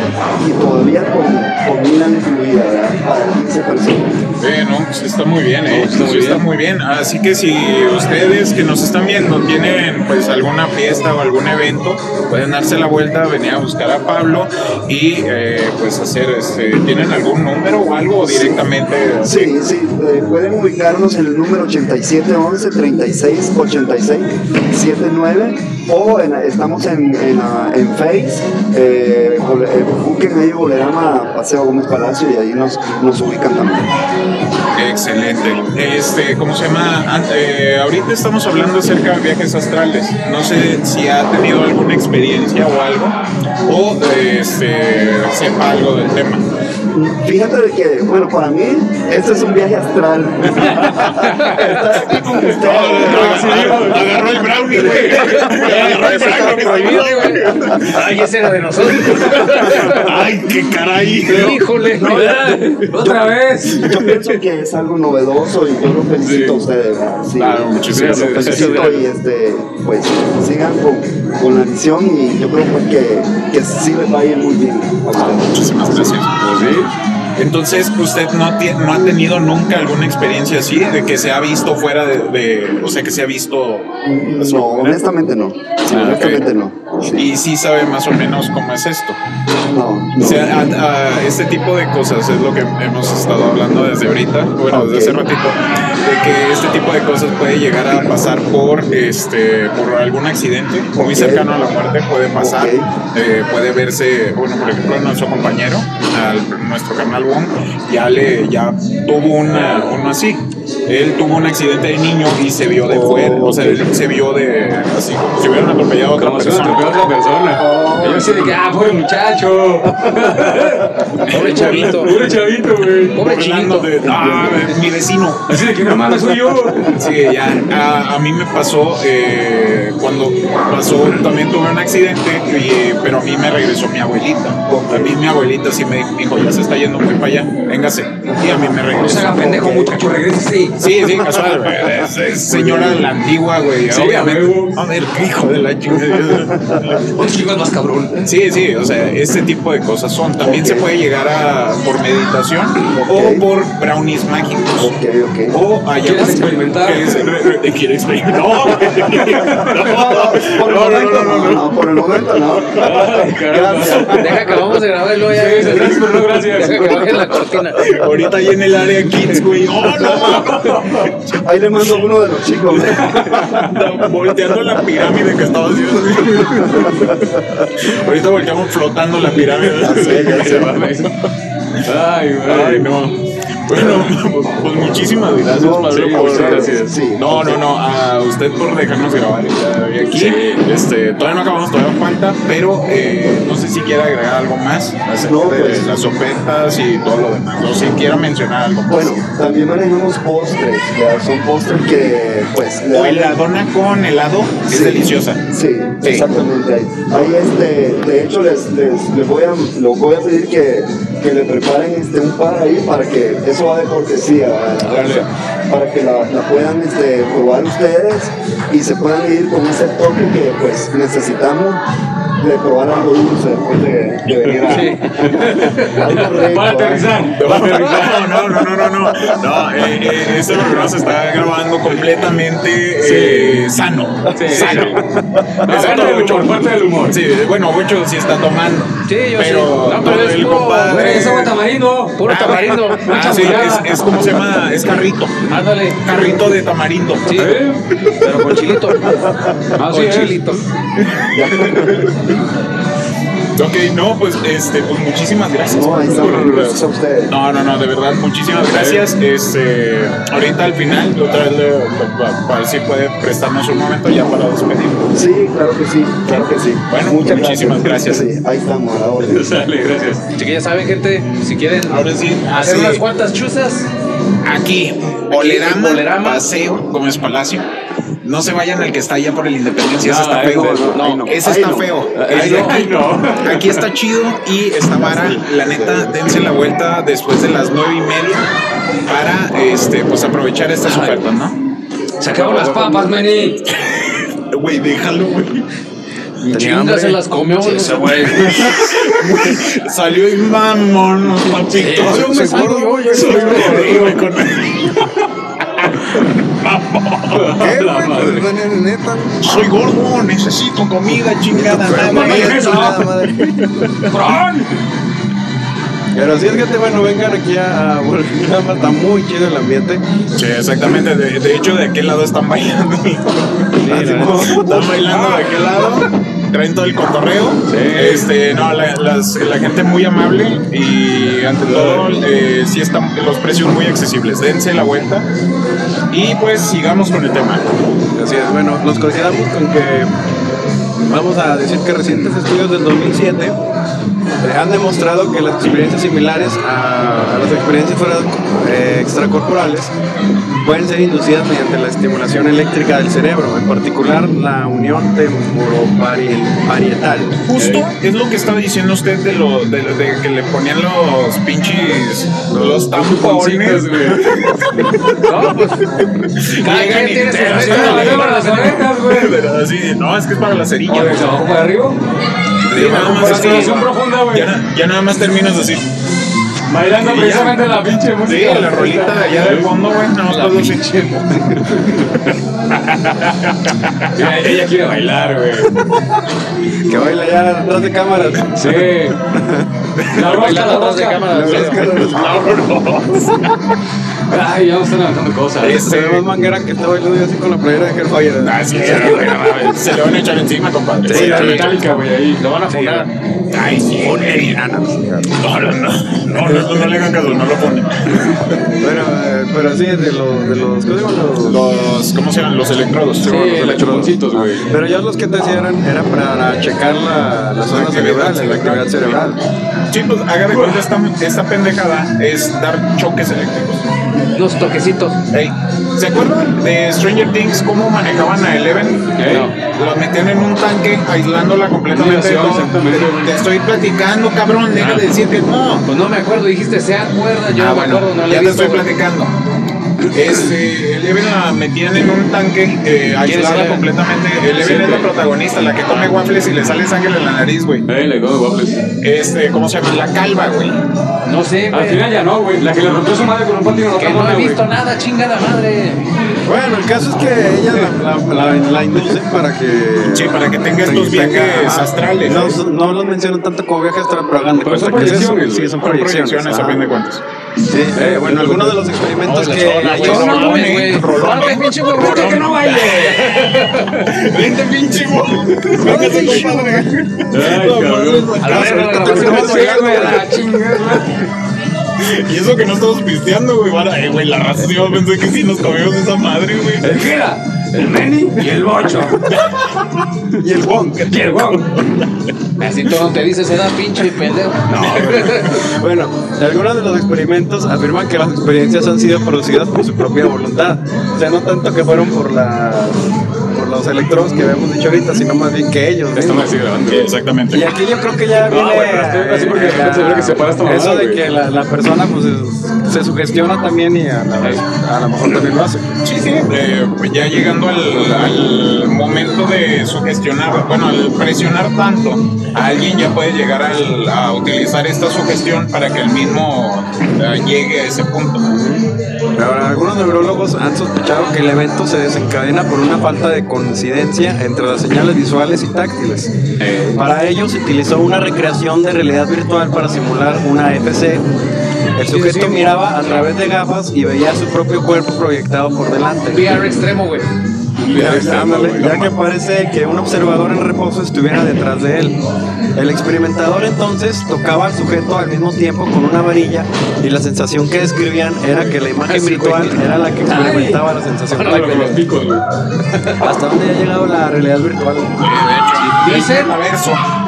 y todavía con comida incluida para 15 personas. Sí, no, pues está muy bien, ¿eh? está muy está bien. muy bien. Así que si ustedes que nos están viendo tienen pues alguna fiesta o algún evento, pueden darse la vuelta, venir a buscar a Pablo y eh, pues hacer, este, ¿tienen algún número o algo directamente? Sí, sí, eh, pueden ubicarnos en el número 8711-3686-79 o en- estamos en, en, en Face, eh, eh, busquen ahí Bolerama Paseo Gómez Palacio y ahí nos, nos ubican también. Excelente. Este, ¿cómo se llama? Ah, eh, ahorita estamos hablando acerca de viajes astrales. No sé si ha tenido alguna experiencia o algo, o este, sepa algo del tema. Fíjate de que, bueno, para mí, este es un viaje astral. [LAUGHS] Estar aquí con ustedes. Agarró el brownie, güey. Agarró el brownie. prohibido, güey. Ay, ese era de nosotros. Ay, qué caray. Híjole. Otra vez. Yo pienso que es algo novedoso y yo los felicito a ustedes. ¿verdad? Sí, Claro, muchísimas los gracias. felicito y este, pues sigan con, con la visión y yo creo pues, que, que sí les va a ir muy bien a ustedes. Muchísimas gracias. Entonces, ¿usted no, ha tenido nunca alguna experiencia así de que se ha visto fuera de, de- o sea, que se ha visto... No, honestamente no. Sí, Ah, honestamente no. Sí, Y sí sabe más o menos cómo es esto. no, O sea, a- a este tipo de cosas es lo que hemos estado hablando desde ahorita, bueno, desde hace ratito, de que este tipo de cosas puede llegar a pasar por este por algún accidente muy Ok. cercano a la muerte, puede pasar, eh, puede verse, bueno, por ejemplo, nuestro compañero, al- nuestro canal Wong, ya le ya tuvo una, uno así. Él tuvo un accidente de niño y se vio de fuera, o sea, él se vio de así como si hubieran atropellado a otra Como si persona. atropellado a otra persona. Y yo así de que, ah, pobre muchacho. [LAUGHS] Pobre chavito. Pobre chavito, güey. Pobre de, ah, mi vecino. Así de que no mames, soy yo. Sí, ya. A, a mí me pasó eh, cuando pasó, también tuve un accidente, y, pero a mí me regresó mi abuelita. A mí mi abuelita sí me dijo, ya se está yendo muy para allá, véngase. Y a mí me No se regresó. haga pendejo, muchacho, regrésese. Sí, sí, casual, güey. Es, es señora de la antigua, güey. Sí, Obviamente. a. A ver, qué hijo de la chingada. Otro chico es más cabrón. Sí, sí, o sea, este tipo de cosas son. También se puede llegar a por meditación Ok. o por brownies mágicos. Ok, ok. O allá ¿Quieres experimentar? ¿Quiere experimentar? [LAUGHS] No, Por el no, no, momento no, no, no, no, por el momento no. Ay, caramba. Gracias. Deja, acabamos de grabarlo ya. Sí, gracias, pero no gracias. Deja que baje la cortina. Ahorita ahí en el área kids, güey. ¡Oh, no! Ahí le mando uno de los chicos. [LAUGHS] Volteando la pirámide que estaba haciendo. Ahorita volteamos flotando la pirámide. Ya sé, Ay, güey. Ay, no. Bueno, pues muchísimas gracias, No, Pablo, sí, por- muchas gracias. Sí. No, no, no, a usted por dejarnos grabar aquí. Sí. Este, todavía no acabamos, todavía falta, pero eh, no sé si quiera agregar algo más acerca No, de pues. las ofertas y todo lo demás. O si quiera mencionar algo más. Bueno, también manejamos postres. ya, Son postres que, pues, o dan- la dona con helado es deliciosa. Sí, Sí. exactamente. Ahí, ahí, este, de hecho, les, les, les voy, a, les voy a pedir que, que le preparen este, un par ahí para que eso va de cortesía, para que la, la puedan este, probar ustedes y se puedan ir con ese toque que pues necesitamos de probar algo dulce después de, de venir a. algo rico. Para aterrizar. No, no, no, no, no, no. no eh, eh, este programa se está grabando completamente eh, sano. Sano. Parte del humor, parte del humor. Sí, bueno, Bocho sí está tomando. Sí, yo pero sí. No, pero es el puro, compadre- esa agua tamarindo. Puro tamarindo. Ah, sí, es, es como se llama, es carrito. Ándale. Carrito de tamarindo. Sí, ¿Eh? pero con chilito. Así con es. chilito. [LAUGHS] Ok, no, pues este, pues muchísimas gracias. No, por- gracias a ustedes. No, no, no, de verdad, muchísimas gracias. Este, ahorita al final, otra vez, le- para ver si puede prestarnos un momento ya para despedir. Sí, claro que sí, claro que sí. Bueno, Muchas muchísimas gracias. Sí, ahí estamos, a la orden. [LAUGHS] Sale, gracias. Así que ya saben, gente, si quieren Ahora sí, hacer así, unas cuantas chuzas, aquí, Bolerama, Bolerama. Paseo, Gómez Palacio. No se vayan al que está allá por el Independencia, ese está feo. no, ahí no. ese está feo. Aquí, está chido y está vara. La neta, dense la vuelta después de las nueve y media para este, pues aprovechar estas ofertas, ¿no? Se acaban las papas, Meni. [LAUGHS] Güey, déjalo, güey. chingas se las comió. Sí, ese [LAUGHS] güey. Salió y vámonos, papito. Sí, yo me salgo yo, ¿Qué, La güey? madre. Pues, Neta. Soy gordo, necesito comida, chingada madre. Pero sí es que, bueno, vengan aquí a a Bolígrafo, está muy chido el ambiente. Sí, exactamente. De, de hecho, de aquel lado están bailando. están bailando de aquel lado. Traen todo el cotorreo. Este, no, la, gente muy amable y ante todo, eh, sí están los precios muy accesibles. Dense la vuelta y pues sigamos con el tema. Así es, bueno, nos consideramos con que vamos a decir que recientes estudios del 2007 eh, han demostrado que las experiencias similares a, las experiencias fuera eh, extracorporales pueden ser inducidas mediante la estimulación eléctrica del cerebro, en particular la unión temporoparietal. Justo es lo que estaba diciendo usted de lo de, que le ponían los pinches los tampones. No, pues. Cada quien tiene para las orejas, güey. No, es que es para la cerilla. Güey. abajo para arriba. Sí, nada más profunda. Ya, ya nada más terminas así. Bailando Sí, precisamente ya. la pinche Sí, música. la rolita de allá del fondo, güey. Nada más todo así. Mira, ella quiere bailar, güey. Que baila ya atrás de cámaras. Sí. La rosca, la atrás de rosca. cámara. Ay, ya me están levantando cosas. Se ve más manguera que está bailando así con la playera de Hellfire. Ah, sí, sí, no. Se le van a echar encima, compadre. Sí, la metálica, güey, ahí. Lo van a funar. Ay, sí. No, no, no. No, no, no le hagan caso, no lo ponen. Bueno, eh, pero sí, de los, de los, ¿cómo se llaman los? Los, ¿cómo se llaman? Los electrodos. Sí, los chuponcitos, güey. Pero ya los que te decían eran, eran para checar la, la zona cerebral, la actividad cerebral. Sí, pues haga de cuenta, esta, esta pendejada es dar choques eléctricos. Unos toquecitos. Ey, ¿Se acuerdan de Stranger Things cómo manejaban a Eleven? No. Lo metían en un tanque aislándola completamente. todo. exactamente. Te estoy platicando, cabrón, deja de decir que no. Pues no me acuerdo, dijiste, se acuerda, yo Ah, no me bueno, acuerdo, no le ya he te visto. estoy platicando. Este, Eleven la metían en un tanque eh, aislada completamente. Eleven es la protagonista, la que come waffles y le sale sangre en la nariz, güey. Eh, le doy waffles. Este, ¿cómo se llama? La calva, güey. No sé, Al güey. final ya no, güey. La que le rompió su madre con un patino Que no he visto nada, chingada madre. Bueno, el caso es que ella la, la, la, la inducen para que. Sí, para que tenga estos viajes astrales. No, no los mencionan tanto como viajes astrales, pero hagan de Pero son cuenta que es eso. proyecciones, Sí, son Son proyecciones. a fin de cuentas. Sí, eh, bueno, algunos de los experimentos que. eh, eh. pinche que no baile. Vente, pinche. Ay, cabrón. Y eso que no estamos pisteando, güey. Van a- eh, güey, la raza sí va a pensar que sí nos comimos esa madre, güey. El Gira, el Meni y el Bocho. Y el Wong. Y el Wong. Así tú no te dices, se da pinche y pendejo. Bueno, algunos de los experimentos afirman que las experiencias han sido producidas por su propia voluntad. O sea, no tanto que fueron por por los electrodos que habíamos dicho ahorita, sino más bien que ellos. Mismos. sigue grabando. Sí, exactamente. Y aquí yo creo que ya No, viene pero estoy así porque la se que se para esta eso de que la, la persona pues es- se sugestiona también y a, la vez- a lo mejor también lo hace. Sí, sí, sí. eh, pues ya llegando al, al momento de sugestionar, bueno, al presionar tanto, alguien ya puede llegar al- a utilizar esta sugestión para que el mismo eh, llegue a ese punto. Ahora, algunos neurólogos han sospechado que el evento se desencadena por una falta de coincidencia entre las señales visuales y táctiles. Para ello se utilizó una recreación de realidad virtual para simular una FC. El sujeto miraba a través de gafas y veía su propio cuerpo proyectado por delante. VR extremo, güey. Ya que parece que un observador en reposo estuviera detrás de él. El experimentador entonces tocaba al sujeto al mismo tiempo con una varilla y la sensación que describían era que la imagen Sí, virtual era la que experimentaba la sensación. ¿Hasta dónde ha llegado la realidad virtual? Dicen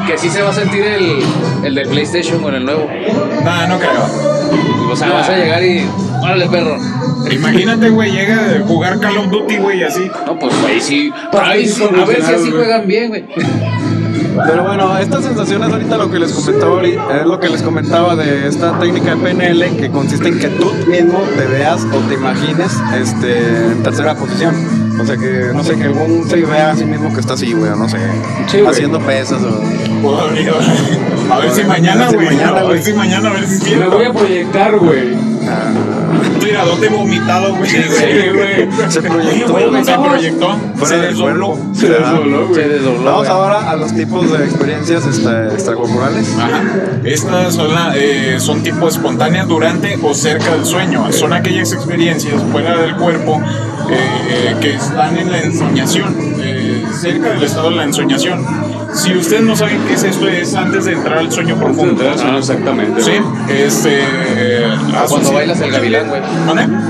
que sí se va a sentir el, el del PlayStation con el nuevo. No, no creo. O sea, vas a llegar y. Órale, perro. Imagínate, güey, llega a jugar Call of Duty, güey, así. No, pues ahí sí. Ahí sí, a ver si así juegan bien, güey. Pero bueno, estas sensaciones ahorita lo que les comentaba ahorita, es lo que les comentaba de esta técnica de PNL que consiste en que tú mismo te veas o te imagines este, en tercera posición. O sea que, no sé, que algún se vea a sí mismo que está así, güey, o no sé, Sí, güey. haciendo pesas o... A ver si mañana, güey. mañana, A ver güey. si mañana, a ver si Me voy a proyectar, güey. Un tiradote vomitado, güey. Sí, güey. Se proyectó, Se proyectó. Se desdobló. Se desdobló, Se güey. desdobló. Vamos ahora a los tipos de experiencias este, extracorporales. Ajá. Estas son, la- eh, son tipo espontáneas durante o cerca del sueño. Son aquellas experiencias fuera del cuerpo eh, que están en la ensoñación, eh, cerca del estado de la ensoñación. Si ustedes no saben qué es esto, es antes de entrar al sueño profundo. Ah, exactamente. Sí, este. eh, Cuando bailas el gavilán, güey.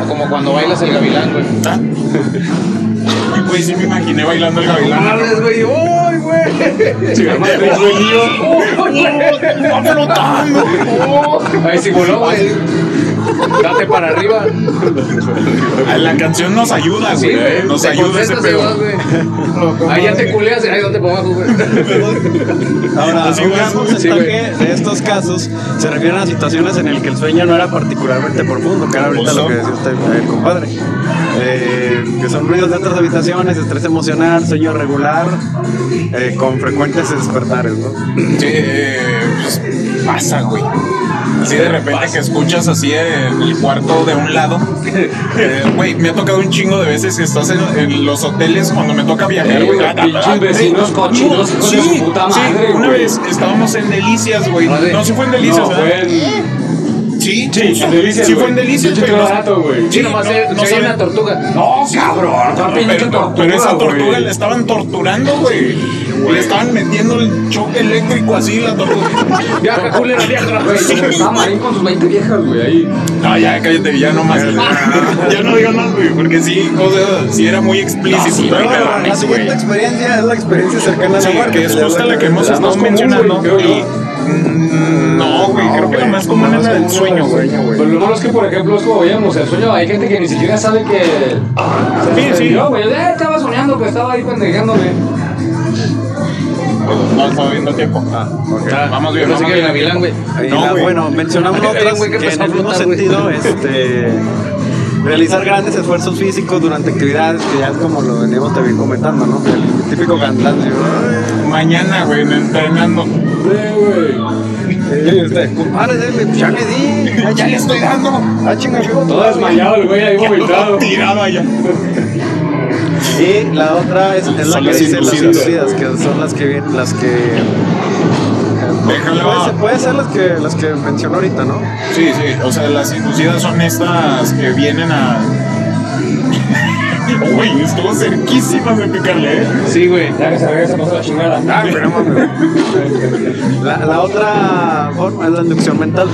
Como cuando bailas el gavilán, güey. Ah. [LAUGHS] Y pues sí me imaginé bailando el gavilán. Mames, güey. ¡Uy, güey! Sí, sueño. [LAUGHS] Ahí sí voló, güey. Date para arriba. La canción nos ayuda, Sí, güey. güey. nos Te ayuda ese pedo. Ahí ya te culeas y ahí date para abajo, güey. Ahora, Así, un gran porcentaje de estos casos se refieren a situaciones en las que el sueño no era particularmente profundo, que era ahorita lo que decía usted, el compadre. Eh, que son ruidos de otras habitaciones, estrés emocional, sueño regular, eh, con frecuentes despertares, ¿no? Sí, eh, pues, pasa, güey. Así de repente que escuchas así en el cuarto de un lado. Eh, Güey, me ha tocado un chingo de veces que estás en, en los hoteles cuando me toca viajar, Eh, güey. pinches vecinos cochinos, de su puta sí, madre, una güey. vez estábamos en Delicias, güey. No, sí fue en Delicias, No, fue en. Sí, Sí, en Delicias, Sí, fue en Delicias, güey. barato, güey. Sí, nomás no- se, no se una tortuga. No, cabrón. ¿cuál pinche Pero, tortuga, pero esa tortuga güey? le estaban torturando, güey. Le estaban metiendo el choque eléctrico así, la tortuga. Viaja, culera, viaja. Güey, estaba Marín con sus 20 viejas, güey, ahí. No, ya cállate, ya no más. [LAUGHS] ya no digo nada, güey, porque sí, o sea, sí era muy explícito. sí, Pero la siguiente experiencia es la experiencia cercana a la Sí, muerte. que es justo la que hemos la estado más mencionando. y, mm, no, güey, No, creo que la más común la es más la del sueño, la güey. Pero lo malo es que, por ejemplo, es como veíamos el sueño. Hay gente que ni siquiera sabe que. Sí, sí. perdió, güey. Eh, estaba soñando que estaba ahí pendejándome. No, estaba viendo tiempo. Ah, Vamos bien, vamos bien. gavilán, güey. Ahí No, la- güey. bueno, mencionamos [LAUGHS] otras güey, que que en el mismo güey. sentido, [LAUGHS] este, realizar grandes esfuerzos físicos durante actividades que ya es como lo veníamos también comentando, ¿no? El típico cansancio. Mañana, güey, entrenando. Sí, güey. Y usted, compadre, dele, ya le di. Ya le estoy dando. Ah, chinga, yo Todo desmayado el güey ahí [LAUGHS] vomitado. Tirado allá. Y la otra es, es la que las dice las inducidas. que son las que vienen, las que. Puede ser, puede ser las que las que mencionó ahorita, ¿no? Sí, sí, o sea, las inducidas son estas que vienen a. Uy, estuvo cerquísimas de picarle, ¿eh? Sí, güey. Ya que se regresa, pasó la chingada. Ah, pero. La, la otra forma es la inducción mental.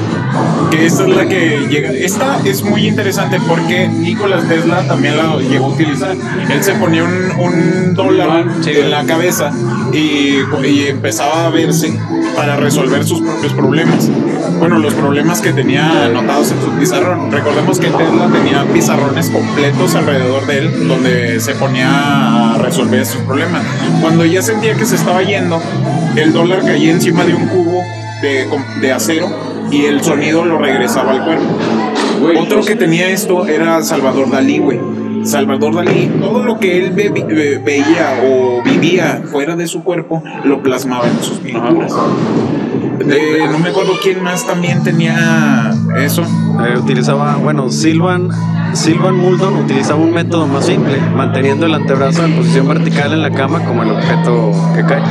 Que esta es la que llega. Esta es muy interesante porque Nikola Tesla también la llegó a utilizar. Él se ponía un, un dólar Sí. en la cabeza y, y empezaba a verse para resolver sus propios problemas. Bueno, los problemas que tenía anotados en su pizarrón. Recordemos que Tesla tenía pizarrones completos alrededor de él donde se ponía a resolver sus problemas. Cuando ya sentía que se estaba yendo, el dólar caía encima de un cubo de, de acero y el sonido lo regresaba al cuerpo. Otro que tenía esto era Salvador Dalí, güey. Salvador Dalí, todo lo que él ve- ve- veía o vivía fuera de su cuerpo, lo plasmaba en sus pinturas. Eh, no me acuerdo quién más también tenía eso. Eh, utilizaba, bueno, Silvan, Silvan Muldon utilizaba un método más simple, manteniendo el antebrazo en posición vertical en la cama como el objeto que cae.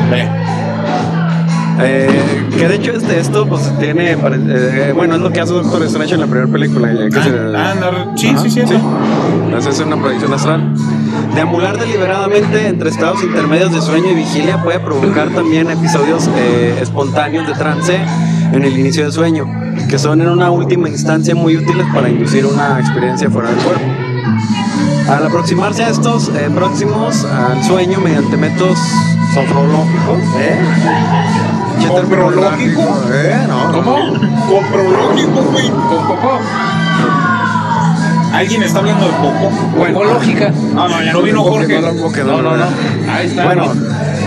Eh, que de hecho este, esto pues tiene, eh, bueno, es lo que hace Doctor Strange en la primera película. eh, que Ah, se- ah, no, sí, Ajá, sí, sí. Entonces es una proyección astral. Deambular deliberadamente entre estados intermedios de sueño y vigilia puede provocar también episodios eh, espontáneos de trance en el inicio del sueño, que son en una última instancia muy útiles para inducir una experiencia fuera del cuerpo. Al aproximarse a estos eh, próximos al sueño mediante métodos sofrológicos, ¿eh? Che, ¿Sofrológico? ¿Eh? No, no. ¿Cómo? Güey. Con. ¿Alguien está hablando de poco? Bueno, lógica. No, no, ya no vino Jorge. No, no, no. Ahí está. Bueno,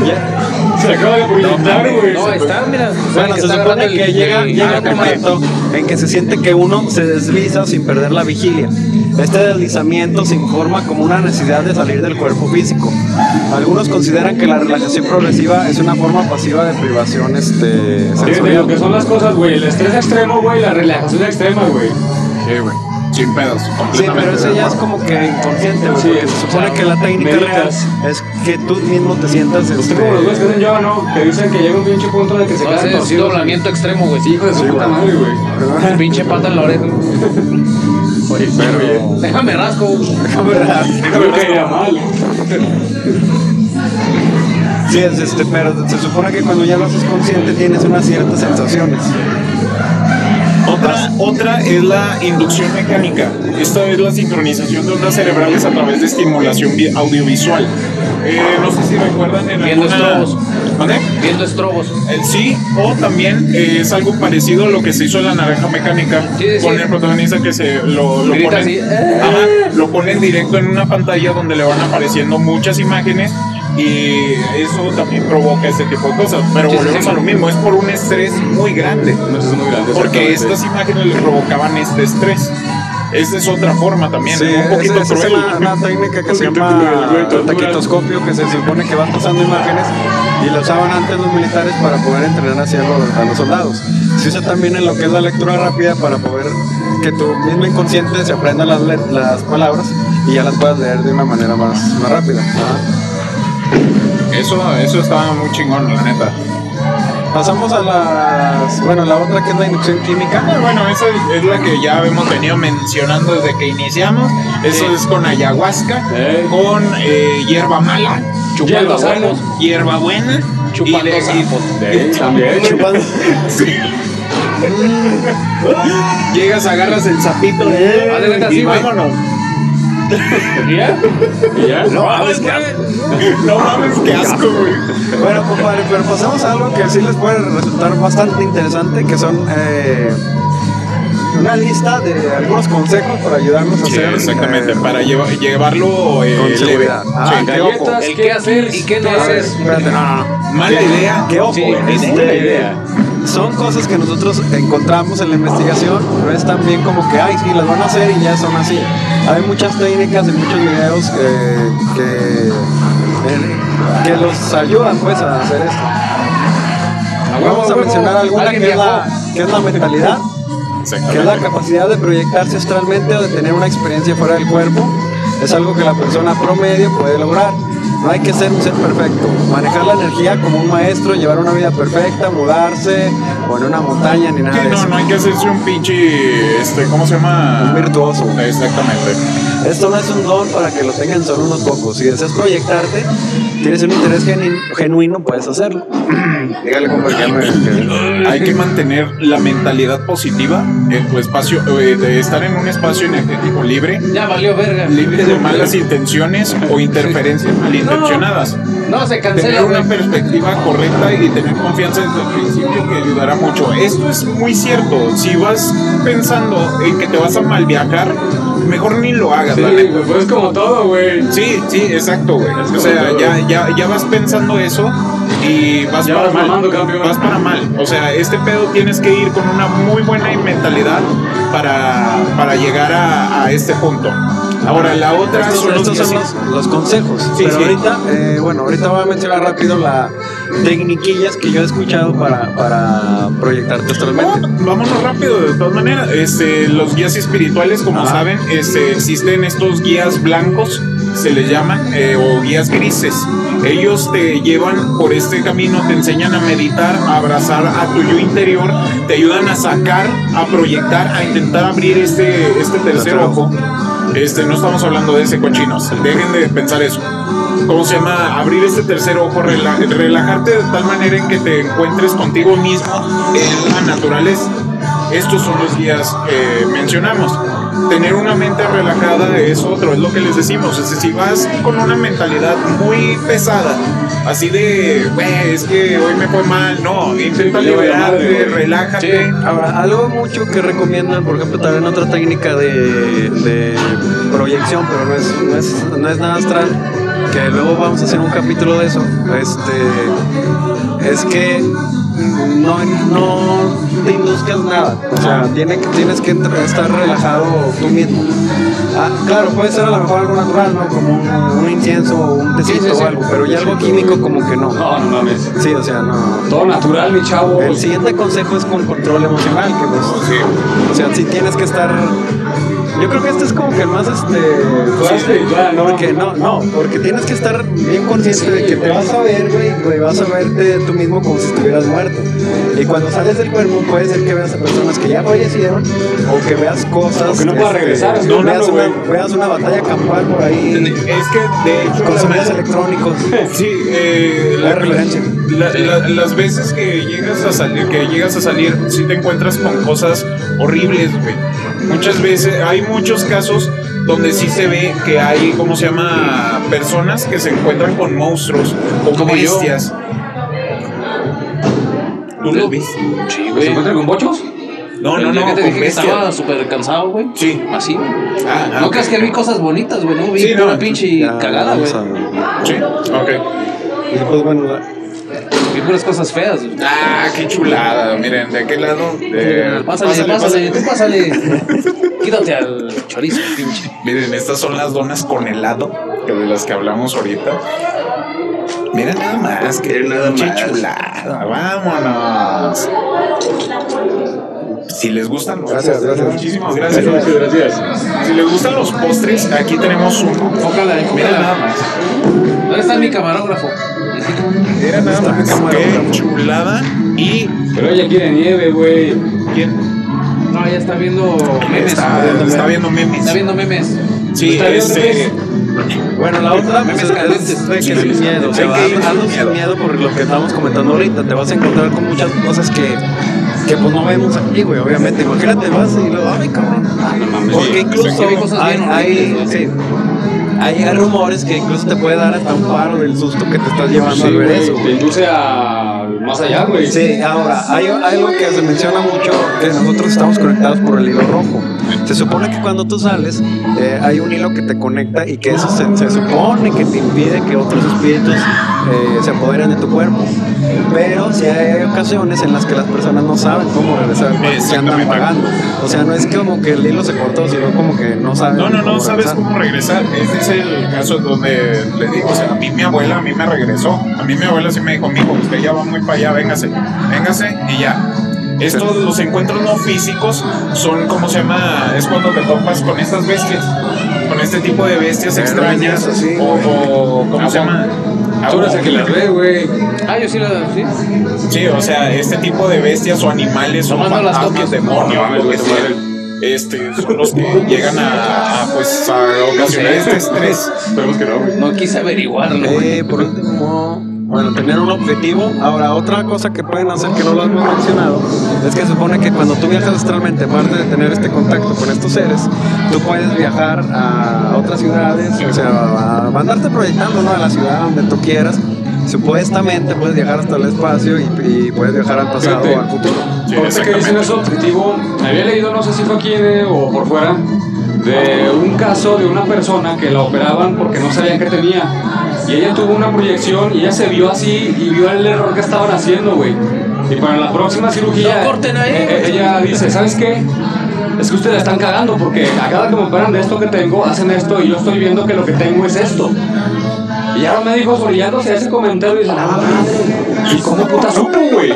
ya- Se acaba de proyectar, güey. No, está, mira. Bueno, se supone que llega, el- llega ah, un cámara. momento en que se siente que uno se desliza sin perder la vigilia. Este deslizamiento se informa como una necesidad de salir del cuerpo físico. Algunos consideran que la relajación progresiva es una forma pasiva de privación este, Sí, sensorial. lo que son las cosas, güey. El estrés extremo, güey. La relajación extrema, güey. Sí, güey. Sin pedos. Sí, pero ese de ya es como que inconsciente, güey, Sí, porque se supone o sea, que la técnica real es que tú mismo te sientas Usted este, como los güeyes que hacen yoga, ¿no? Que dicen que llega un pinche punto de que se quedan ese es torcidos. doblamiento extremo, güey. Sí, hijo de su puta madre, güey. Pinche pata en la oreja. Oye, pero... Déjame rasco. Creo que iría mal. Sí, es este, pero se supone que cuando ya lo haces consciente tienes unas ciertas sensaciones. Otra, otra es la inducción mecánica. Esta es la sincronización de ondas cerebrales a través de estimulación vi- audiovisual. Eh, no sé si recuerdan en Viendo alguna... estrobos. ¿Mande? Viendo estrobos. Eh, sí, o también eh, es algo parecido a lo que se hizo en la naranja mecánica Sí, sí. con el protagonista que se lo, lo ponen. Ajá, lo ponen directo en una pantalla donde le van apareciendo muchas imágenes y eso también provoca este tipo de cosas. Pero Sí, volvemos sí. a lo mismo, es por un estrés muy grande. No es muy grande. Porque estas imágenes le provocaban este estrés. Esta es otra forma también, Sí, un esa poquito esa es cruel. una, una técnica que [LAUGHS] se llama taquitoscopio, que se supone que vas pasando imágenes y lo usaban antes los militares para poder entrenar hacia los, a los soldados. Se usa también en lo que es la lectura rápida para poder que tu mismo inconsciente se aprenda las, las palabras y ya las puedas leer de una manera más, más rápida. Eso, eso estaba muy chingón, la neta. Pasamos a las, bueno, la otra que es la inducción química. Ah, Bueno, esa es la que ya hemos venido mencionando desde que iniciamos. Eso Sí. es con ayahuasca, Eh. con eh, lleva mala, Chupando Hierba sapos. hierba buena, Chupando y sapos. Eh, También. [LAUGHS] Chupando- [LAUGHS] llegas, agarras el sapito cuenta y así, vámonos. ¿Y ya? No, mames, qué asco. No mames, qué asco, güey. Bueno, compadre, pero pasemos a algo que sí les puede resultar bastante interesante, que son eh, una lista de algunos consejos para ayudarnos a Sí, hacer exacamente, eh, para lleva- llevarlo eh, con leve. seguridad. Ah, Sí. qué ojo. Galletas, El qué hacer y qué no hacer. espérate, no, no, no. Mala idea. Qué ojo, Sí, este, buena idea. Son cosas que nosotros encontramos en la investigación, no es tan bien como que, ay, sí, las van a hacer y ya son así. Hay muchas técnicas y muchos videos que, que, que los ayudan pues a hacer esto. Vamos a mencionar alguna que es, la, que es la mentalidad, que es la capacidad de proyectarse astralmente o de tener una experiencia fuera del cuerpo. Es algo que la persona promedio puede lograr. No hay que ser un ser perfecto. Manejar la energía como un maestro, llevar una vida perfecta, mudarse o en una montaña ni nada Sí, de no, eso. no hay que hacerse un pinche, este, ¿cómo se llama? Un virtuoso. Exactamente. Esto no es un don para que lo tengan solo unos pocos. Si deseas proyectarte, tienes un interés genu- genuino, puedes hacerlo. [CLEARS THROAT] Dígale, compañero. Hay que mantener la mentalidad positiva en tu espacio, eh, de estar en un espacio energético libre, Ya valió verga. libre de malas intenciones o interferencias malintencionadas. No, se Tener cancela, una güey. perspectiva correcta y tener confianza desde el principio que ayudará mucho. Esto es muy cierto. Si vas pensando en que te vas a mal viajar, mejor ni lo hagas, Sí, la neta. pues, es como todo, güey. Sí, sí, exacto, güey. O sea, todo. ya, ya, ya vas pensando eso y vas Ya para vas mal. mamando. Vas para mal. O sea, este pedo tienes que ir con una muy buena mentalidad para, para llegar a, a este punto. Ahora, la otra Estos, son los son los, los consejos. Sí, pero sí. ahorita, eh, bueno, ahorita voy a mencionar rápido la tecniquillas que yo he escuchado para, para proyectarte astralmente. No, vámonos rápido, de todas maneras. Este, los guías espirituales, como saben, este, existen estos guías blancos, se les llaman, eh, o guías grises. Ellos te llevan por este camino, te enseñan a meditar, a abrazar a tu yo interior, te ayudan a sacar, a proyectar, a intentar abrir este, este tercer ojo. Este, no estamos hablando de ese cochinos, dejen de pensar eso. ¿Cómo se llama? Abrir este tercer ojo, rela- relajarte de tal manera en que te encuentres contigo mismo en la naturaleza. Estos son los guías que mencionamos. Tener una mente relajada es otro, es lo que les decimos. Es decir, si vas con una mentalidad muy pesada, así de, "Güey, es que hoy me fue mal, no, intenta Sí, liberarte, relájate. Ahora, algo mucho que recomiendan, por ejemplo, también otra técnica de, de proyección, pero no es, no, es, no es nada astral, que luego vamos a hacer un capítulo de eso, este, es que no, no te induzcas nada, o sea, tiene, tienes que estar relajado tú mismo. Ah, claro, puede ser a lo mejor algo natural, ¿no? Como un, un incienso o un tecito Sí, sí, sí. o algo, pero ya algo químico como que no. No, no mames. Sí, o sea, no. Todo natural, mi chavo. El siguiente consejo es con control emocional, que pues, o sea, sí tienes que estar. Yo creo que este es como que el más este. Más espiritual, ¿no? Porque no, no, porque tienes que estar bien consciente de que te vas a ver, güey, güey, vas a verte tú mismo como si estuvieras muerto. Y cuando sales del cuerpo puede ser que veas a personas que ya fallecieron o que veas cosas. O que no puedas regresar, No, no, veas, no, una, güey. veas una batalla campal por ahí Es que, de hecho, con sonidos electrónicos. [LAUGHS] Sí, eh, la- la- las veces que llegas a salir, que llegas a salir, sí te encuentras con cosas horribles, güey. Muchas veces, hay muchos casos donde sí se ve que hay, ¿cómo se llama? Personas que se encuentran con monstruos, con Como yo. bestias. ¿Tú lo viste? Sí, ¿Se güey. encuentra con bochos? No, no, no, que te con dije que estaba súper cansado, güey. Sí. Así, güey. Ah, ah, No creas que vi cosas bonitas, güey. No vi Sí, pura no. pinche Ya, cagada, güey. Sí, ok. Y pues bueno, la- Vi puras cosas feas. güey. Ah, qué chulada. Miren, ¿de qué lado? De- Pásale, pásale, tú pásale. Quítate al chorizo, pinche. Miren, estas son las donas con helado, que de las que hablamos ahorita. Miren nada más, que nada pinche más. chulada. Vámonos. Si les gustan los Gracias, gracias. Muchísimas gracias. Gracias, gracias. Si les gustan los postres, aquí tenemos Miren enfócala. nada más. ¿Dónde está mi camarógrafo? Miren nada más. camarógrafo. Qué chulada. Y Pero ella quiere nieve, güey. ¿quién? No, ya está viendo memes. Está, está viendo memes. Está viendo memes. Sí, Está viendo este. Bueno, la otra Memes pues, calientes. es de que sin sí. miedo, o sea, hazlo sin miedo. por lo que estamos comentando ahorita. Te vas a encontrar con muchas cosas que, que pues no vemos aquí, güey, obviamente. Imagínate, vas y luego, ay, cabrón. Porque incluso hay, bien hay, sí, hay, hay rumores que incluso te puede dar hasta un paro del susto que te estás llevando al ver eso, Te induce a más allá, güey. Sí, ahora, hay algo que se menciona mucho, que nosotros estamos conectados por el hilo rojo. Se supone que cuando tú sales, eh, hay un hilo que te conecta y que eso se, se supone que te impide que otros espíritus eh, se apoderen de tu cuerpo. Pero sí hay ocasiones en las que las personas no saben cómo regresar, se andan pagando. O sea, no es como que el hilo se cortó, sino como que no saben. No, no, no cómo sabes regresar. cómo regresar. Este es el caso donde le digo, o sea, a mí mi abuela, a mí me regresó. A mí mi abuela sí me dijo, mijo, usted ya va muy para allá, véngase, véngase y ya. Estos, los encuentros no físicos son, ¿cómo se llama? Es cuando te topas con estas bestias, con este tipo de bestias Pero extrañas, así, o, o, ¿cómo se llama? Tú eres el que las ve, güey. Ah, yo sí la. Sí. Sí, o sea, este tipo de bestias o animales las fantasmas, demonios, lo que güey, sea, este, son los que llegan a, a, pues, a ocasionar este estrés. Esperemos que no, güey. No quise averiguarlo, güey. Eh, por último, bueno, tener un objetivo. Ahora, otra cosa que pueden hacer que no lo hemos mencionado es que se supone que cuando tú viajas astralmente, aparte de tener este contacto con estos seres, tú puedes viajar a otras ciudades, o sea, a mandarte proyectando ¿no? a la ciudad donde tú quieras. Supuestamente puedes viajar hasta el espacio y, y puedes viajar al pasado o al futuro. Sí, Ahorita que dicen eso, objetivo, había leído, no sé si fue aquí de- o por fuera, de un caso de una persona que la operaban porque no sabían qué tenía. Y ella tuvo una proyección y ella se vio así y vio el error que estaban haciendo, güey. Y para la próxima cirugía, No corten ahí. eh, ella dice, ¿sabes qué? es que ustedes la están cagando porque a cada que me operan de esto que tengo, hacen esto y yo estoy viendo que lo que tengo es esto. Y ya me dijo, orillándose a ese comentario y dicen, ah, madre, ¿y cómo puta supo, güey?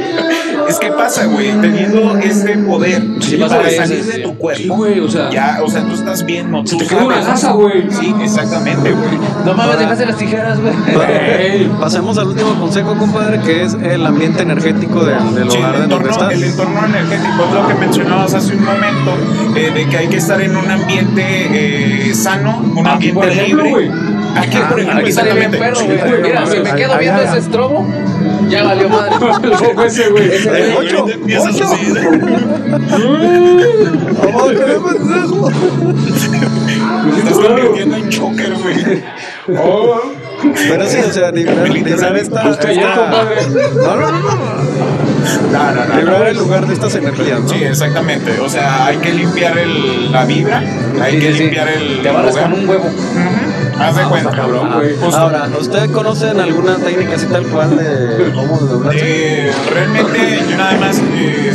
Es que pasa, güey, teniendo este poder Sí, para pasa, salir sí, de tu Sí, cuerpo. güey, o sea, Ya, o sea, tú estás bien, no se tú te queda una sabes. gasa, güey. Sí, exactamente, güey. No mames, dejaste las tijeras, güey. Ey, Pasemos al último consejo, compadre, que es el ambiente energético de- del Sí, hogar el de donde entorno, estás. el entorno energético es lo que mencionabas hace un momento, eh, de que hay que estar en un ambiente eh, sano, un Aquí, ambiente por ejemplo, libre. güey. Aquí, por ejemplo, Aquí sale bien exactamente. perro, Sí, güey. Mira, si me quedo viendo ese estrobo, ya valió madre. [LAUGHS] Loco ese, güey. Eh, Ocho, ocho. estás convirtiendo en choker, güey. Oh, Pero sí, o sea, librar, librar esta. Compadre. No, no, no, no. No, no, no, Librar no. el lugar de estas energías, ¿no? Sí, exactamente. O sea, hay que limpiar el, la vibra, hay Sí, que sí, sí. limpiar el. Te barras lugar. con un huevo. Haz de cuenta, cabrón, güey. Justo. Ahora, ¿ustedes conocen alguna técnica así tal cual de cómo desdoblarse? Eh, realmente, yo nada más. eh,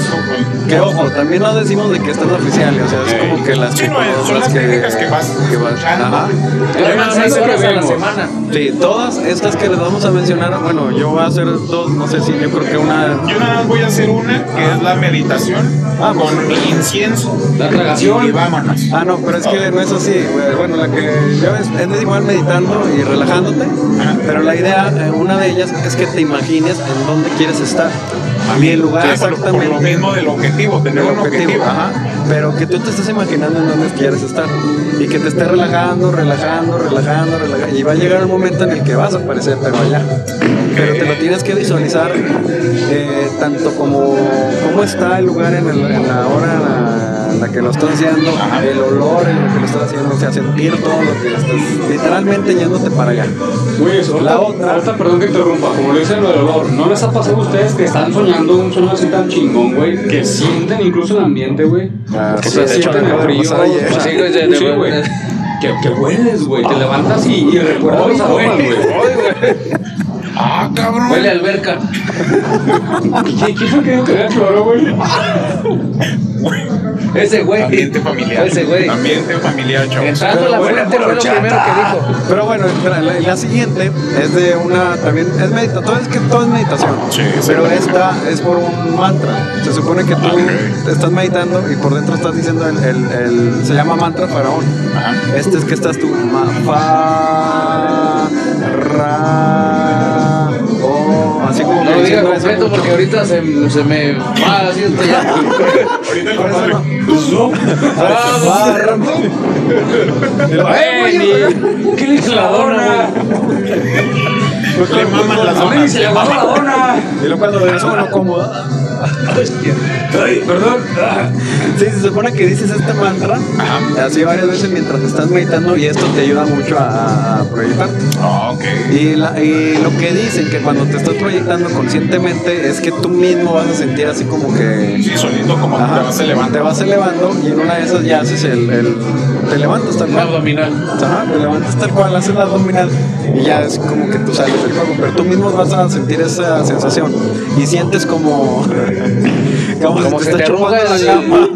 Que ojo, también no decimos de que esta es la oficial, o sea, es Eh, como que las sí, no, son las técnicas que vas que vas- ajá. Yo más horas a la semana. Sí, todas estas que les vamos a mencionar, bueno, yo voy a hacer dos, no sé si yo creo que una Yo nada más voy a hacer una, que es la meditación Ah, con pues. incienso. La tragación. Y vámonos. Ah, no, pero es que no es así, güey. Bueno, la que yo es, es igual meditando y relajándote, pero la idea, eh, una de ellas es que te imagines en dónde quieres estar. Y el lugar Sí, por, lo- exactamente. mismo del objetivo, tener un objetivo. ajá. Pero que tú te estés imaginando en dónde quieres estar y que te estés relajando, relajando, relajando, relajando. Y va a llegar un momento en el que vas a aparecer, pero allá. Pero te lo tienes que visualizar eh, tanto como cómo está el lugar en, el- en la hora la, que lo estás haciendo, el olor en el que lo estás haciendo, o sea, sentir todo lo que estás literalmente yéndote para allá. Güey, eso, La ahorita- otra- ahorita, perdón que interrumpa, como le dicen lo del olor, ¿no les ha pasado a ustedes que están soñando un sueño así tan chingón, güey? Que sienten incluso el ambiente, güey. Ah, que sí, se sienten el frío. güey, sí. Que, que hueles, güey. Te levantas y, y recuerdas los aromas, güey. Ah, cabrón. Huele a alberca. [LAUGHS] ¿Qué, ¿Qué fue que dijo que era cloro, güey? [LAUGHS] Ese güey. Ambiente familiar. Ese güey. Ambiente familiar, chavos. Entrando a Pero la bueno, fuente fue lo chata. primero que dijo. Pero bueno, espera, la, la siguiente es de una también es meditación, todo es que todo es meditación. Sí, sí. pero esta es por un mantra. Se supone que tú Ok. estás meditando y por dentro estás diciendo el, el- el- se llama mantra faraón. Ajá. Este es que estás tú ma, fa ra así como No que lo diga diciendo eso completo mucho. porque ahorita se, se me va así. [LAUGHS] Ahorita el compadre. no. ¡Ey, ni- ¿Qué le dice la dona? Le maman las donas. se le la dona. Y luego cuando regresó lo como. Ay, perdón. Sí, se supone que dices este mantra así varias veces mientras estás meditando y esto te ayuda mucho a, proyectarte. Ah, ok. Y, la- y lo que dicen que cuando te estás proyectando conscientemente es que tú mismo vas a sentir así como que Sí, solito como Ajá, vas elevando. te vas elevando y en una de esas ya haces el, el- te levantas tal cual. abdominal. Ajá, te levantas tal cual, haces la abdominal y ya es como que tú sales del juego, pero tú mismo vas a sentir esa sensación y sientes como [LAUGHS] como, Como si te te está chupando arruga la cama.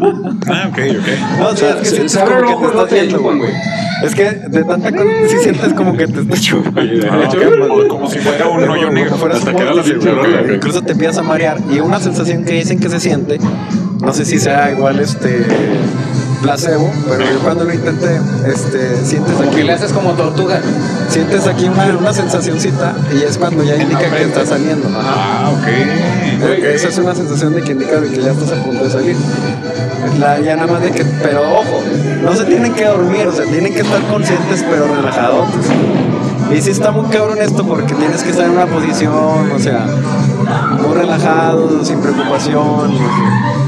Ah, ok, ok. No, sí, es que sientes como que te estás güey. Es que de tanta cosa sí sientes como que te estás chupando. Como si fuera un hoyo negro. Hasta que la. Incluso te empiezas a marear. Y una sensación que dicen que se siente, no sé si sea igual este placebo, pero yo cuando lo intenté, este, sientes Como aquí, que le haces como tortuga. sientes aquí una, una sensacioncita y es cuando ya indica que está saliendo. Ajá. Ah, ok. Eh, Esa es una sensación de que indica que ya estás a punto de salir. La, ya nada más de que, pero ojo, no se tienen que dormir, o sea, tienen que estar conscientes pero relajados. Y sí está muy cabrón esto porque tienes que estar en una posición, o sea, muy relajado, sin preocupación.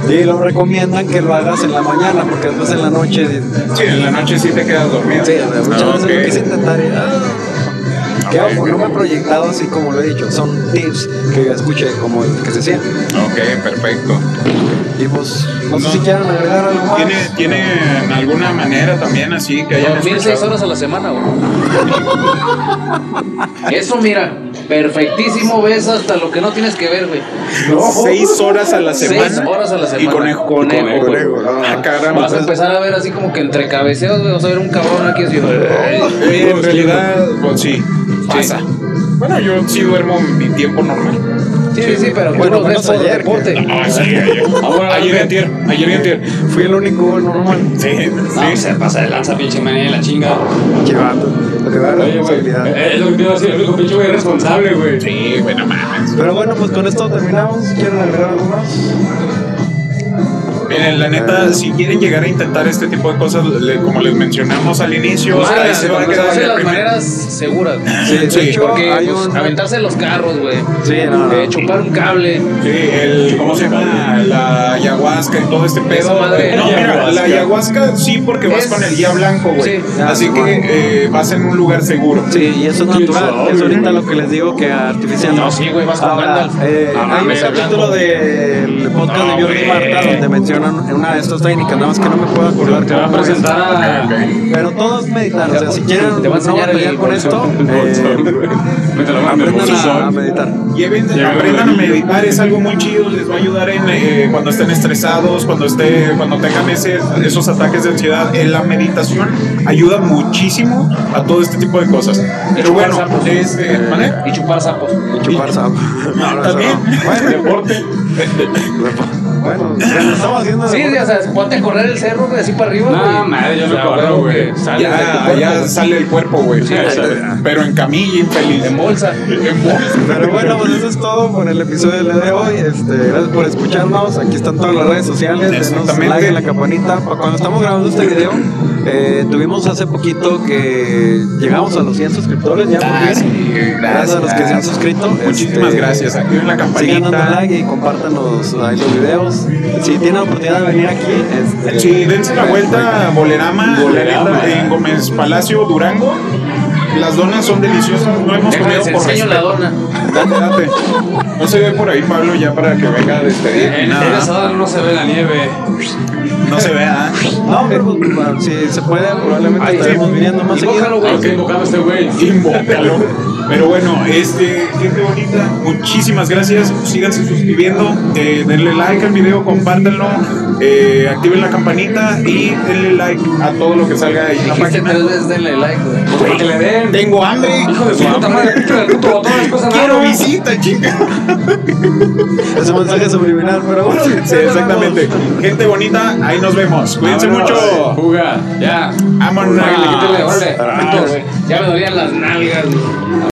Y lo recomiendan que lo hagas en la mañana porque después en la noche... Sí, en la noche sí te quedas dormido. Sí, muchas Ah, veces ok. lo quise intentar y... ah, que ojo, no me he proyectado así como lo he dicho, son tips que escuché como el que se siente. Ok, perfecto. Y pues, no sé si quieren agregar algo más. ¿Tiene, ¿Tiene alguna manera también así que hayan Dormir seis horas a la semana, güey. [LAUGHS] Eso, mira, perfectísimo ves hasta lo que no tienes que ver, güey. Seis horas a la semana. Seis horas a la semana. Y conejo. Conejo, güey. Conejo, no, Ah, no. caramba. Vas a empezar a ver así como que entre cabeceos, güey. Vas a ver un cabrón aquí así. Oye, en realidad, pues sí, pasa. Bueno, yo sí duermo mi tiempo normal. Sí, sí, sí, pero Bueno, tú lo ves por ayer, deporte. Ah, sí, ayer. Ayer y antier, ayer y antier. Fui el único normal. Sí, No, sí. se pasa de lanza, pinche manía la chinga. Qué vato. Lo que da Oye, güey. responsabilidad. Es lo que te iba a decir, el único pinche güey responsable, güey. Sí, bueno, mames. Pero bueno, pues con esto terminamos. ¿Quieren agregar algo más? Miren, la neta, si quieren llegar a intentar este tipo de cosas, le- como les mencionamos al inicio, se van a quedar de la las maneras seguras. Sí, de Sí, hecho, Porque hay pues, un. aventarse los carros, güey. Sí, no, no. Eh, chupar un cable. Sí, el, ¿cómo se llama? La ayahuasca y todo este pedo. Madre. no, mira, Ayahuasca. la ayahuasca sí porque vas Es- con el guía blanco, güey. Sí. Así Ah, que eh, vas en un lugar seguro. Sí, y eso es natural. Es ahorita lo que les digo que artificial. No, sí, güey, vas con Gandalf. eh, Ah, hay un capítulo del podcast No, de Jordi. Marta donde mencionan una de estas técnicas, nada más que no me puedo acordar Te va a es. presentar a. Pero todo es meditar, o sea, si quieren Te va a enseñar no batallar el con esto, eh, aprendan a, a meditar. Lleven, aprendan a meditar, es algo muy chido, les va a ayudar en, eh, cuando estén estresados, cuando esté, cuando tengan ese, esos ataques de ansiedad. En la meditación ayuda muchísimo a todo este tipo de cosas. Pero chupar bueno, sapos. este, ¿vale? Y chupar sapos. Y chupar sapo. [LAUGHS] No, no, [LAUGHS] También. no. Bueno, Deporte. [LAUGHS] bueno, lo estamos haciendo. Sí, o sea, ponte a correr el cerro, güey, así para arriba, güey. No, madre, yo no corro, güey. Ya, cuerpo, ya sale el cuerpo, güey. Pero en camilla, infeliz. En bolsa. En bolsa. Pero bueno, pues eso es todo con el episodio del día de hoy. Este, gracias por escucharnos. Aquí están todas las redes sociales. Denos like en la campanita. Pa- Cuando estamos grabando este video, eh, tuvimos hace poquito que llegamos a los 100 suscriptores. Ya Ah, sí, Gracias a los que se han suscrito. Muchísimas Este, gracias. Activen la Sigan dando campanita. like y compartan los, ahí los videos. Si tienen la oportunidad de venir aquí, este, Sí, dense la vuelta a Bolerama, en Gómez Palacio, Durango. Las donas son deliciosas, no hemos Déjame, comido por enseño la dona. Date, date. No se ve por ahí, Pablo, ya para que venga a despedir. En en esa no se ve la nieve. no se vea. No, pero pues, bueno, si se puede, probablemente Ay, estaremos sí. viniendo más Invócalo, seguido. güey. Ah, ok, invocando a este güey. Invócalo. Pero bueno, este, gente bonita, muchísimas gracias. Síganse suscribiendo, eh, denle like al video, compártanlo, eh, activen la campanita y denle like a todo lo que salga ahí en la página. tres veces denle like, güey. Para que le den. Tengo hambre. Hijo de su puta madre, pícale el puto botón, cosas Quiero nada. visita, chica. Ese mensaje subliminal, pero bueno. Sí, exactamente. Gente bonita, ahí nos vemos. Cuídense Vámonos. mucho. Juga, ya. Vámonos. Órale, quítale, órale. Ah, güey, Ya me dolían las nalgas, güey.